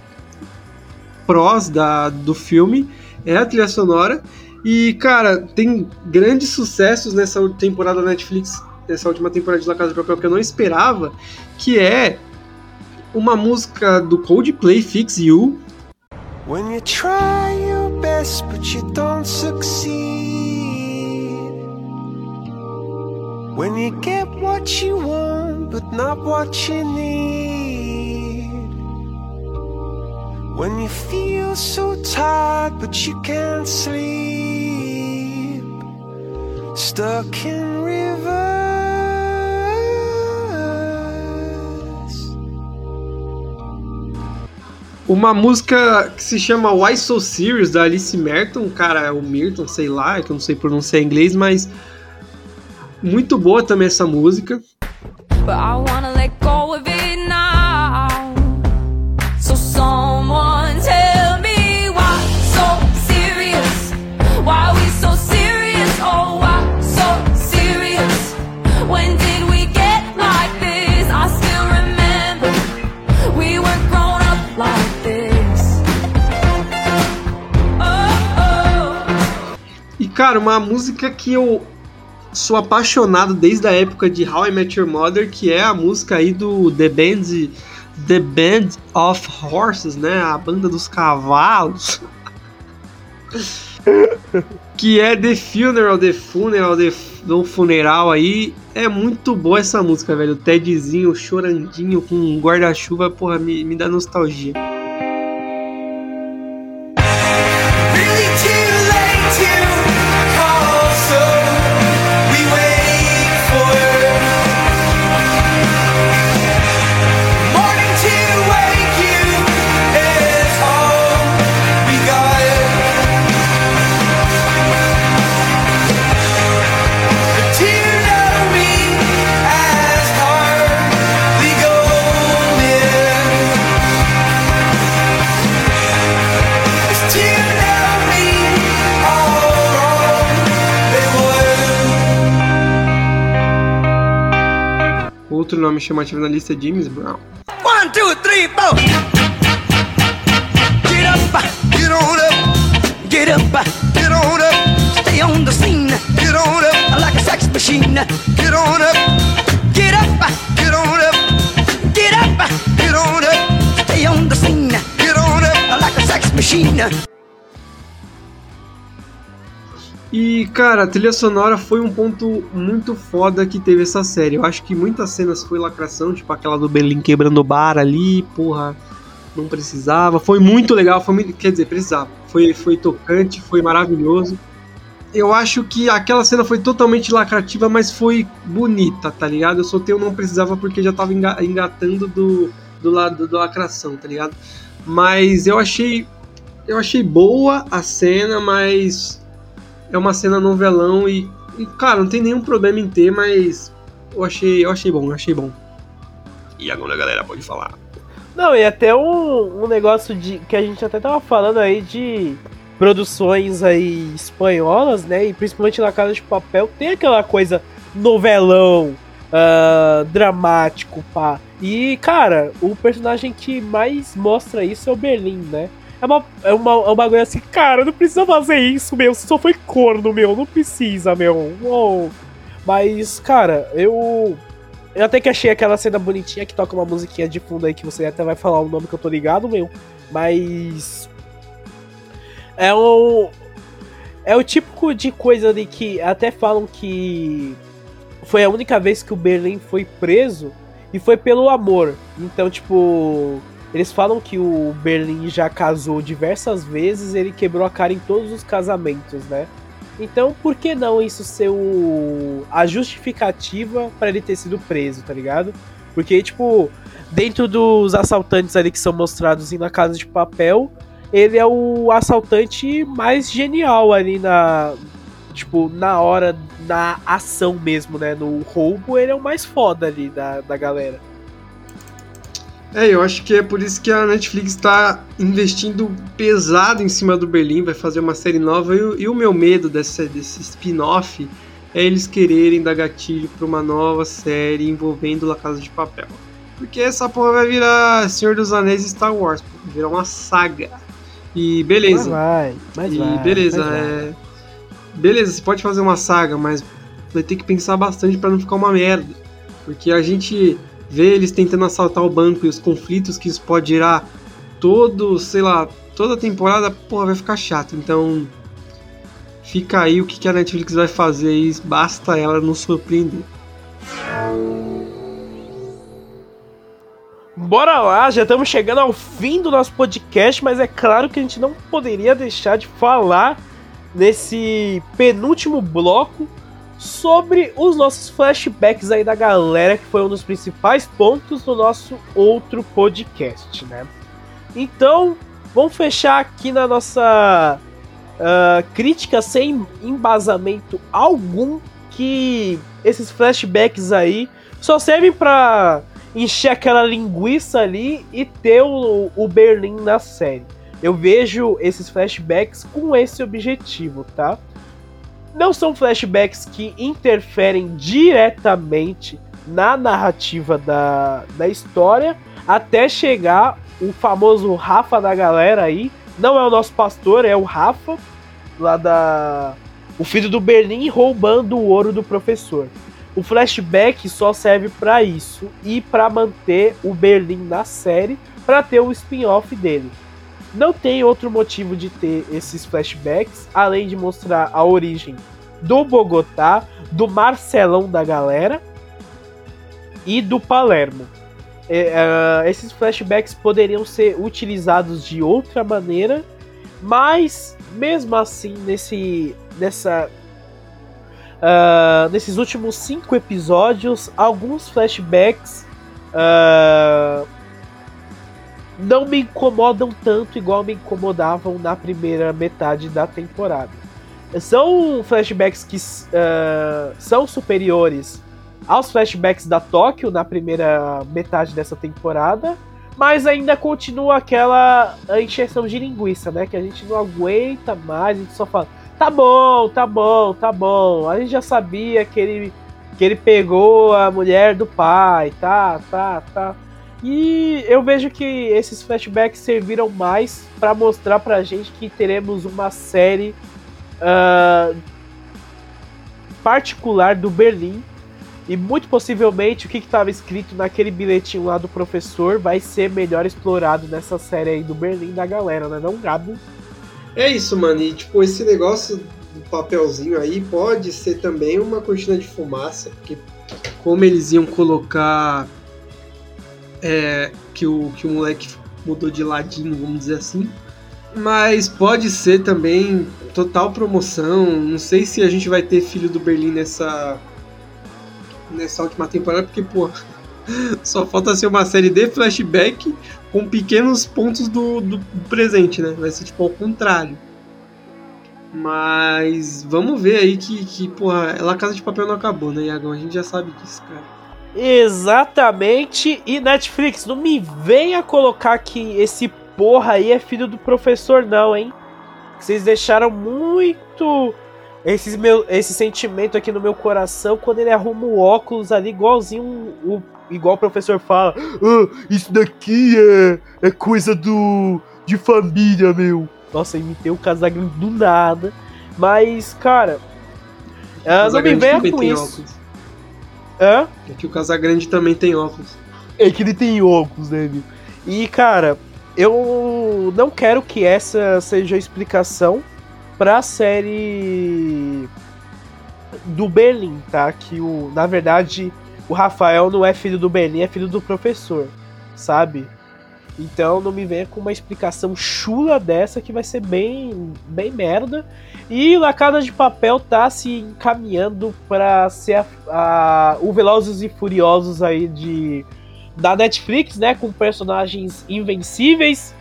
prós da, do filme é a trilha sonora. E, cara, tem grandes sucessos nessa temporada da Netflix, nessa última temporada de La Casa de Papel que eu não esperava, que é uma música do Coldplay, Fix You. When you try your best but you don't succeed When you get what you want but not what you need When you feel so tired but you can't sleep, stuck in reverse. Uma música que se chama Why So Serious, da Alice Merton, cara, é o Mirton, sei lá, é que eu não sei pronunciar em inglês, mas muito boa também essa música. but I wanna let cara, uma música que eu sou apaixonado desde a época de How I Met Your Mother, que é a música aí do The Band, The Band of Horses, né? A banda dos cavalos. que é The Funeral, The Funeral, The do funeral aí. É muito boa essa música, velho. O Tedzinho chorandinho com um guarda-chuva, porra, me, me dá nostalgia. Nome chamativo na lista é James Brown. One, two, three, four. Get up, get on up, get up, get on up. Stay on the scene, get on up like a sex machine. Get on up, get up, get on up, get up, get on up. Stay on the scene, get on up like a sex machine. E, cara, a trilha sonora foi um ponto muito foda que teve essa série. Eu acho que muitas cenas foi lacração, tipo aquela do Berlim quebrando o bar ali, porra, não precisava. Foi muito legal, foi muito, quer dizer, precisava. Foi, foi tocante, foi maravilhoso. Eu acho que aquela cena foi totalmente lacrativa, mas foi bonita, tá ligado? Eu soltei o não precisava porque já tava enga- engatando do, do lado da lacração, tá ligado? Mas eu achei. Eu achei boa a cena, mas é uma cena novelão e, e, cara, não tem nenhum problema em ter, mas eu achei, eu achei bom, eu achei bom. E agora a galera pode falar. Não, e até um, um negócio de que a gente até tava falando aí de produções aí espanholas, né? E principalmente na Casa de Papel, tem aquela coisa novelão, ah, dramático, pá. E, cara, o personagem que mais mostra isso é o Berlim, né? É, uma, é, uma, é um bagulho assim, cara, não precisa fazer isso, meu. Você só foi corno, meu. Não precisa, meu. Uou. Mas, cara, eu. Eu até que achei aquela cena bonitinha que toca uma musiquinha de fundo aí que você até vai falar o nome que eu tô ligado, meu. Mas. É um. É o típico de coisa de que até falam que foi a única vez que o Berlim foi preso e foi pelo amor. Então, tipo, eles falam que o Berlim já casou diversas vezes, ele quebrou a cara em todos os casamentos, né? Então, por que não isso ser o, a justificativa para ele ter sido preso, tá ligado? Porque, tipo, dentro dos assaltantes ali que são mostrados Na Casa de Papel, ele é o assaltante mais genial ali na. Tipo, na hora da ação mesmo, né? No roubo, ele é o mais foda ali da, da galera. É, eu acho que é por isso que a Netflix tá investindo pesado em cima do Berlim, vai fazer uma série nova. E, o- e o meu medo dessa, desse spin-off é eles quererem dar gatilho pra uma nova série envolvendo La Casa de Papel. Porque essa porra vai virar Senhor dos Anéis e Star Wars, vai virar uma saga. E beleza. Mas vai, mas E vai. beleza, mas vai. é. Beleza, você pode fazer uma saga, mas vai ter que pensar bastante pra não ficar uma merda. Porque a gente vê eles tentando assaltar o banco e os conflitos que isso pode gerar todo, sei lá, toda temporada, porra, vai ficar chato. Então, fica aí o que que a Netflix vai fazer e basta ela nos surpreender. Bora lá, já estamos chegando ao fim do nosso podcast, mas é claro que a gente não poderia deixar de falar nesse penúltimo bloco sobre os nossos flashbacks aí da galera, que foi um dos principais pontos do nosso outro podcast, né? Então, vamos fechar aqui na nossa uh, crítica sem embasamento algum que esses flashbacks aí só servem para encher aquela linguiça ali e ter o, o Berlim na série. Eu vejo esses flashbacks com esse objetivo, tá? Não são flashbacks que interferem diretamente na narrativa da, da história até chegar o famoso Rafa da galera aí. Não é o nosso pastor, é o Rafa, lá da. O filho do Berlim roubando o ouro do professor. O flashback só serve para isso e para manter o Berlim na série, para ter o spin-off dele. Não tem outro motivo de ter esses flashbacks além de mostrar a origem do Bogotá, do Marcelão da galera e do Palermo. É, uh, esses flashbacks poderiam ser utilizados de outra maneira, mas mesmo assim, nesse, nessa, uh, nesses últimos cinco episódios, alguns flashbacks uh, não me incomodam tanto igual me incomodavam na primeira metade da temporada. São flashbacks que uh, são superiores aos flashbacks da Tóquio na primeira metade dessa temporada, mas ainda continua aquela encheção de linguiça, né? Que a gente não aguenta mais, a gente só fala, tá bom, tá bom, tá bom. A gente já sabia que ele, que ele pegou a mulher do pai, tá, tá, tá. E eu vejo que esses flashbacks serviram mais para mostrar pra gente que teremos uma série uh, particular do Berlim. E muito possivelmente o que estava escrito naquele bilhetinho lá do professor vai ser melhor explorado nessa série aí do Berlim da galera, né? Não, Gabo? É isso, mano. E tipo, esse negócio do papelzinho aí pode ser também uma cortina de fumaça, porque como eles iam colocar é, que, o, que o moleque mudou de ladinho, vamos dizer assim. Mas pode ser também total promoção. Não sei se a gente vai ter filho do Berlim nessa nessa última temporada, porque, pô, só falta ser uma série de flashback com pequenos pontos do, do presente, né? Vai ser tipo ao contrário. Mas vamos ver aí que, que porra, Casa de Papel não acabou, né, Iagão? A gente já sabe disso, cara. Exatamente. E Netflix, não me venha colocar que esse porra aí é filho do professor, não, hein? Vocês deixaram muito esse, meu, esse sentimento aqui no meu coração quando ele arruma o óculos ali, igualzinho o, igual o professor fala. Ah, isso daqui é, é coisa do. de família, meu. Nossa, imitei o Casagrande do nada. Mas, cara. Não me venha com isso. Óculos. Hã? É que o Casagrande também tem óculos. É que ele tem óculos, né, meu? E, cara, eu não quero que essa seja a explicação pra série do Berlim, tá? Que o, na verdade, o Rafael não é filho do Berlim, é filho do professor, sabe? Então não me venha com uma explicação chula dessa que vai ser bem, bem merda. E La Casa de Papel tá se encaminhando para ser a, a, o Velozes e Furiosos aí de da Netflix, né, com personagens invencíveis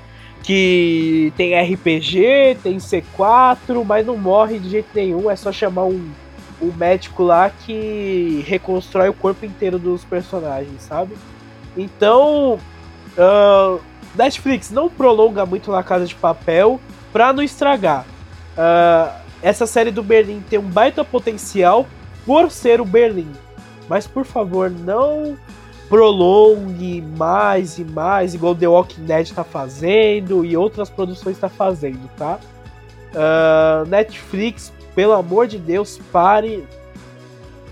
que tem RPG, tem C4, mas não morre de jeito nenhum, é só chamar um, um médico lá que reconstrói o corpo inteiro dos personagens, sabe? Então, uh, Netflix não prolonga muito La Casa de Papel pra não estragar. Uh, essa série do Berlim tem um baita potencial por ser o Berlim. Mas por favor, não prolongue mais e mais, igual The Walking Dead tá fazendo e outras produções tá fazendo, tá? Uh, Netflix, pelo amor de Deus, pare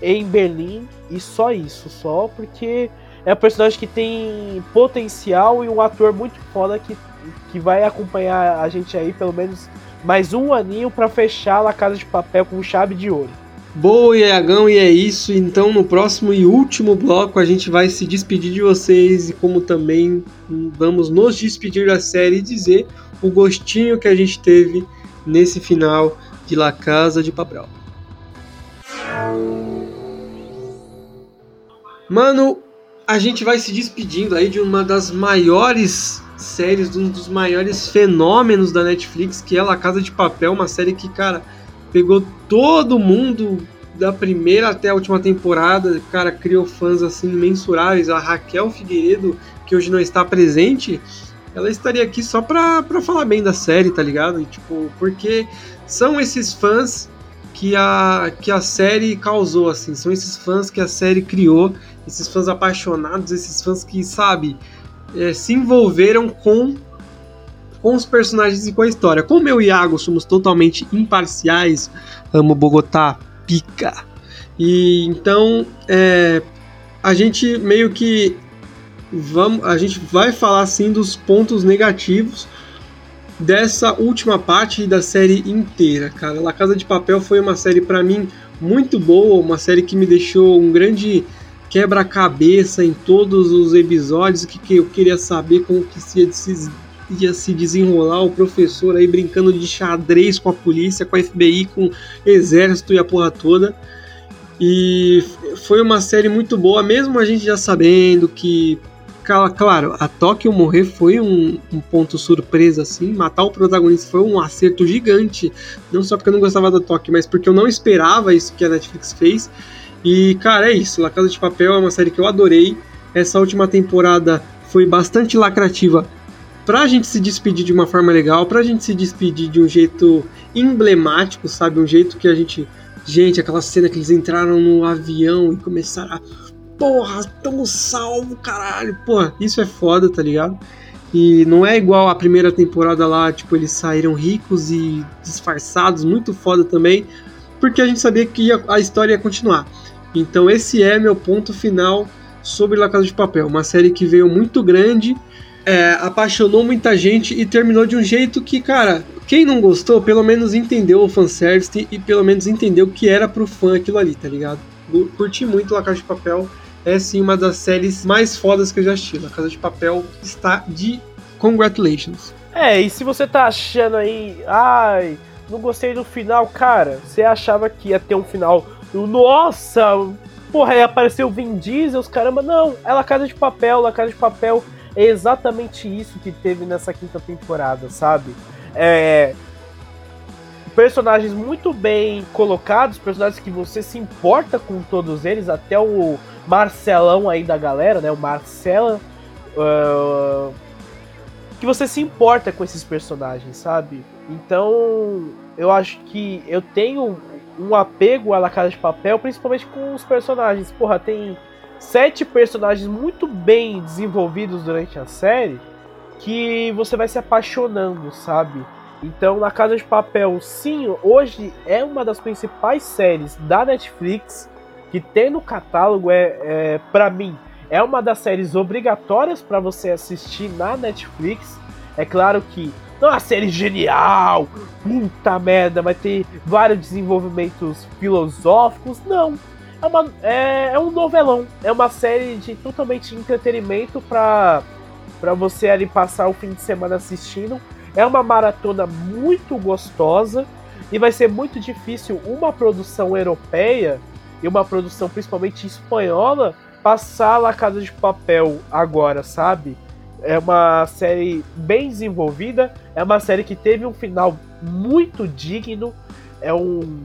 em Berlim e só isso, só porque é um personagem que tem potencial e um ator muito foda que, que vai acompanhar a gente aí pelo menos mais um aninho para fechar a Casa de Papel com chave de ouro. Boa, Iagão, e é isso. Então, no próximo e último bloco, a gente vai se despedir de vocês e, como também vamos nos despedir da série e dizer o gostinho que a gente teve nesse final de La Casa de Papel. Mano, a gente vai se despedindo aí de uma das maiores séries, de um dos maiores fenômenos da Netflix, que é La Casa de Papel, uma série que, cara, pegou todo mundo da primeira até a última temporada, cara, criou fãs assim imensuráveis. A Raquel Figueiredo, que hoje não está presente, ela estaria aqui só pra, pra falar bem da série, tá ligado? E, tipo, porque são esses fãs que a, que a série causou, assim, são esses fãs que a série criou, esses fãs apaixonados, esses fãs que, sabe, é, se envolveram com com os personagens e com a história. Como eu e Iago somos totalmente imparciais, amo Bogotá, pica. E então é, a gente meio que vamos, a gente vai falar assim dos pontos negativos dessa última parte da série inteira, cara. La Casa de Papel foi uma série para mim muito boa, uma série que me deixou um grande quebra-cabeça em todos os episódios que, que eu queria saber como que se ia se desenrolar o professor aí brincando de xadrez com a polícia, com a FBI, com o exército e a porra toda. E foi uma série muito boa, mesmo a gente já sabendo que, claro, a Tóquio morrer foi um, um, ponto surpresa, assim. Matar o protagonista foi um acerto gigante. Não só porque eu não gostava da Tóquio, mas porque eu não esperava isso que a Netflix fez. E, cara, é isso. La Casa de Papel é uma série que eu adorei. Essa última temporada foi bastante lacrativa pra gente se despedir de uma forma legal, pra gente se despedir de um jeito emblemático, sabe? Um jeito que a gente. Gente, aquela cena que eles entraram no avião e começaram a. Porra, tamo salvo, caralho. Porra, isso é foda, tá ligado? E não é igual a primeira temporada lá, tipo, eles saíram ricos e disfarçados, muito foda também, porque a gente sabia que a história ia continuar. Então esse é meu ponto final sobre La Casa de Papel, uma série que veio muito grande é, apaixonou muita gente e terminou de um jeito que, cara, quem não gostou, pelo menos entendeu o fanservice e pelo menos entendeu que era pro fã aquilo ali, tá ligado? Curti muito La Casa de Papel, é sim uma das séries mais fodas que eu já assisti. La Casa de Papel está de congratulations. É, e se você tá achando aí, ai, não gostei do final, cara, você achava que ia ter um final, nossa, porra, ia aparecer o Vin Diesel, os caramba, não, é La Casa de Papel, La Casa de Papel é exatamente isso que teve nessa quinta temporada, sabe? É, personagens muito bem colocados, personagens que você se importa com todos eles, até o Marcelão aí da galera, né? O Marcela. Uh, que você se importa com esses personagens, sabe? Então, eu acho que eu tenho um apego à La Casa de Papel, principalmente com os personagens. Porra, tem sete personagens muito bem desenvolvidos durante a série que você vai se apaixonando, sabe? Então, Na Casa de Papel, sim, hoje é uma das principais séries da Netflix que tem no catálogo. É, é para mim, é uma das séries obrigatórias para você assistir na Netflix. É claro que é uma série genial, puta merda, vai ter vários desenvolvimentos filosóficos, não é, uma, é, é, um novelão. É uma série de totalmente entretenimento pra, pra você ali passar o fim de semana assistindo. É uma maratona muito gostosa e vai ser muito difícil uma produção europeia e uma produção principalmente espanhola passar La Casa de Papel agora, sabe? É uma série bem desenvolvida, é uma série que teve um final muito digno, é um,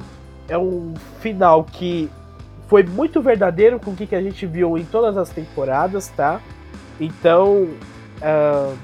é um final que foi muito verdadeiro com o que a gente viu em todas as temporadas, tá? Então, uh,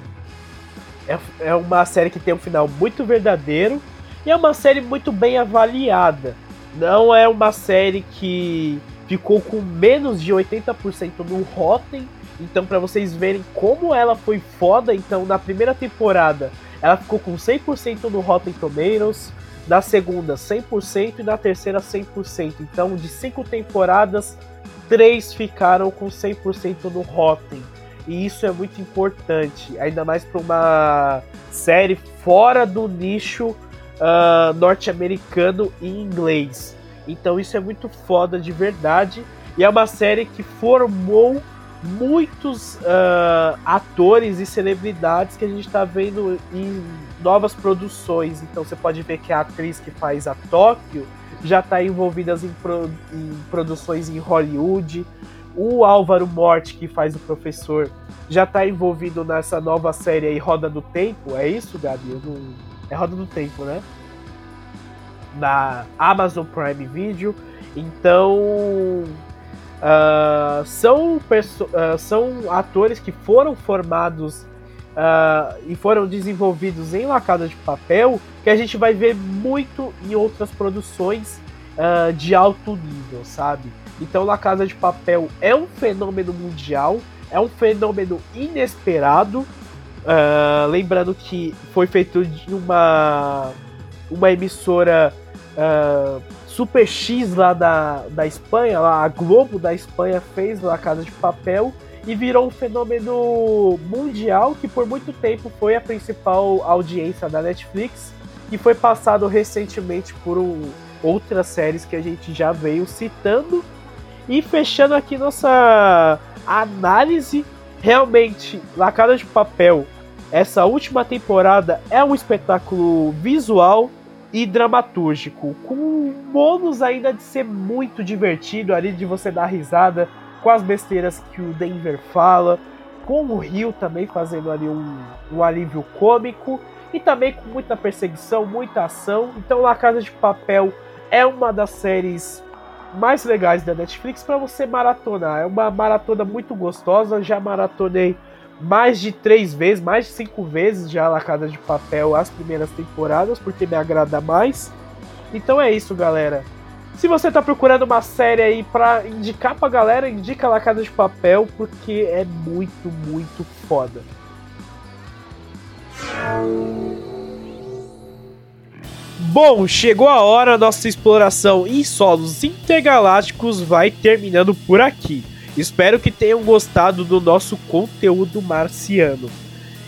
é, é uma série que tem um final muito verdadeiro e é uma série muito bem avaliada. Não é uma série que ficou com menos de 80% no Rotten. Então, para vocês verem como ela foi foda, então na primeira temporada ela ficou com 100% no Rotten Tomatoes na segunda 100% e na terceira 100%. Então, de cinco temporadas, três ficaram com 100% no Rotten. E isso é muito importante, ainda mais para uma série fora do nicho uh, norte-americano e inglês. Então isso é muito foda de verdade. E é uma série que formou muitos uh, atores e celebridades que a gente está vendo em novas produções. Então você pode ver que a atriz que faz a Tóquio já está envolvida em, pro, em, produções em Hollywood. O Álvaro Morte, que faz o professor, já está envolvido nessa nova série aí, Roda do Tempo. É isso, Gabi? Não... É Roda do Tempo, né? Na Amazon Prime Video. Então, Uh, são, uh, são atores que foram formados uh, e foram desenvolvidos em La Casa de Papel que a gente vai ver muito em outras produções de alto nível, sabe? Então, La Casa de Papel é um fenômeno mundial, é um fenômeno inesperado. lembrando que foi feito de uma, uma emissora Super X lá da, da Espanha, lá, a Globo da Espanha fez La Casa de Papel e virou um fenômeno mundial que por muito tempo foi a principal audiência da Netflix e foi passado recentemente por um, outras séries que a gente já veio citando. E fechando aqui nossa análise, realmente La Casa de Papel, essa última temporada é um espetáculo visual e dramatúrgico, com um bônus ainda de ser muito divertido ali, de você dar risada com as besteiras que o Denver fala, com o Rio também fazendo ali um, um alívio cômico, e também com muita perseguição, muita ação. Então, La Casa de Papel é uma das séries mais legais da Netflix para você maratonar. É uma maratona muito gostosa, já maratonei mais de três vezes, mais de cinco vezes já La Casa de Papel as primeiras temporadas, porque me agrada mais. Então é isso, galera. Se você tá procurando uma série aí pra indicar pra galera, indica La Casa de Papel, porque é muito, muito foda. Bom, chegou a hora, nossa exploração em solos intergalácticos vai terminando por aqui. Espero que tenham gostado do nosso conteúdo marciano.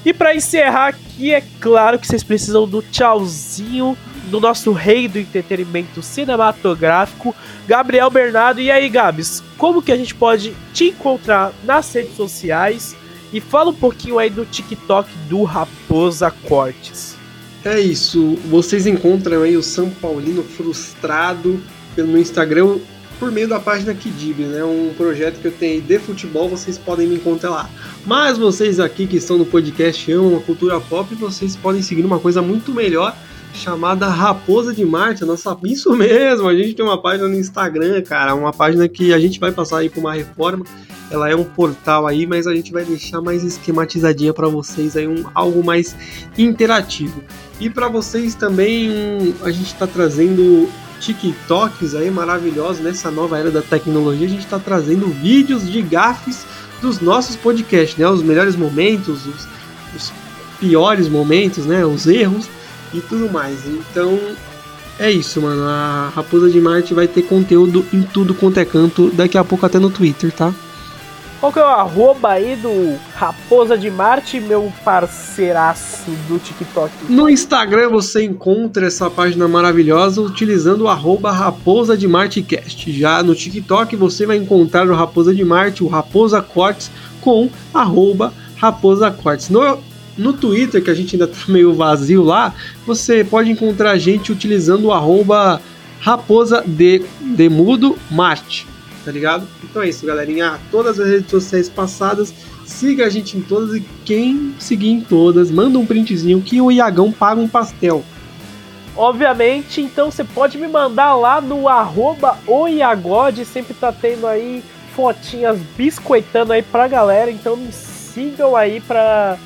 E para encerrar aqui, é claro que vocês precisam do tchauzinho do nosso rei do entretenimento cinematográfico, Gabriel Bernardo. E aí, Gabs, como que a gente pode te encontrar nas redes sociais? E fala um pouquinho aí do TikTok do Raposa Cortes. É isso, vocês encontram aí o São Paulino frustrado pelo Instagram por meio da página Kidib, né? Um projeto que eu tenho de futebol, vocês podem me encontrar lá. Mas vocês aqui que estão no podcast amam a cultura pop, vocês podem seguir uma coisa muito melhor chamada Raposa de Marte, nossa, isso mesmo, a gente tem uma página no Instagram, cara, uma página que a gente vai passar aí por uma reforma. Ela é um portal aí, mas a gente vai deixar mais esquematizadinha para vocês aí um algo mais interativo. E para vocês também, a gente está trazendo TikToks aí maravilhosos nessa nova era da tecnologia. A gente está trazendo vídeos de gafes dos nossos podcasts, né? Os melhores momentos, os, os piores momentos, né? Os erros e tudo mais. Então é isso, mano. A Raposa de Marte vai ter conteúdo em tudo quanto é canto, daqui a pouco até no Twitter, tá? Qual que é o arroba aí do Raposa de Marte, meu parceiraço do TikTok? No Instagram você encontra essa página maravilhosa utilizando o arroba Raposa de Marte Cast. Já no TikTok você vai encontrar o Raposa de Marte, o Raposa Cortes, com arroba Raposa Cortes. No, no Twitter, que a gente ainda tá meio vazio lá, você pode encontrar a gente utilizando o arroba Raposa de, de Mudo Marte tá ligado? Então é isso, galerinha. Todas as redes sociais passadas, siga a gente em todas e quem seguir em todas, manda um printzinho que o Iagão paga um pastel. Obviamente, então você pode me mandar lá no arroba oiagode, sempre tá tendo aí fotinhas biscoitando aí pra galera, então me sigam aí pra,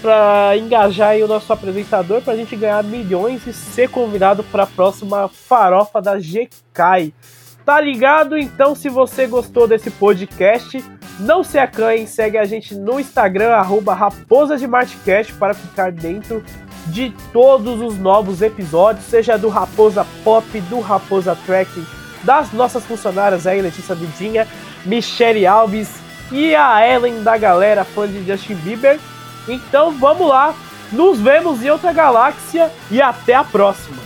pra engajar aí o nosso apresentador pra gente ganhar milhões e ser convidado pra próxima farofa da GK. Tá ligado? Então, se você gostou desse podcast, não se acanhe, segue a gente no Instagram, arroba de para ficar dentro de todos os novos episódios, seja do Raposa Pop, do Raposa Tracking, das nossas funcionárias aí, Letícia Vidinha, Michele Alves e a Ellen da galera fã de Justin Bieber. Então vamos lá, nos vemos em outra galáxia e até a próxima!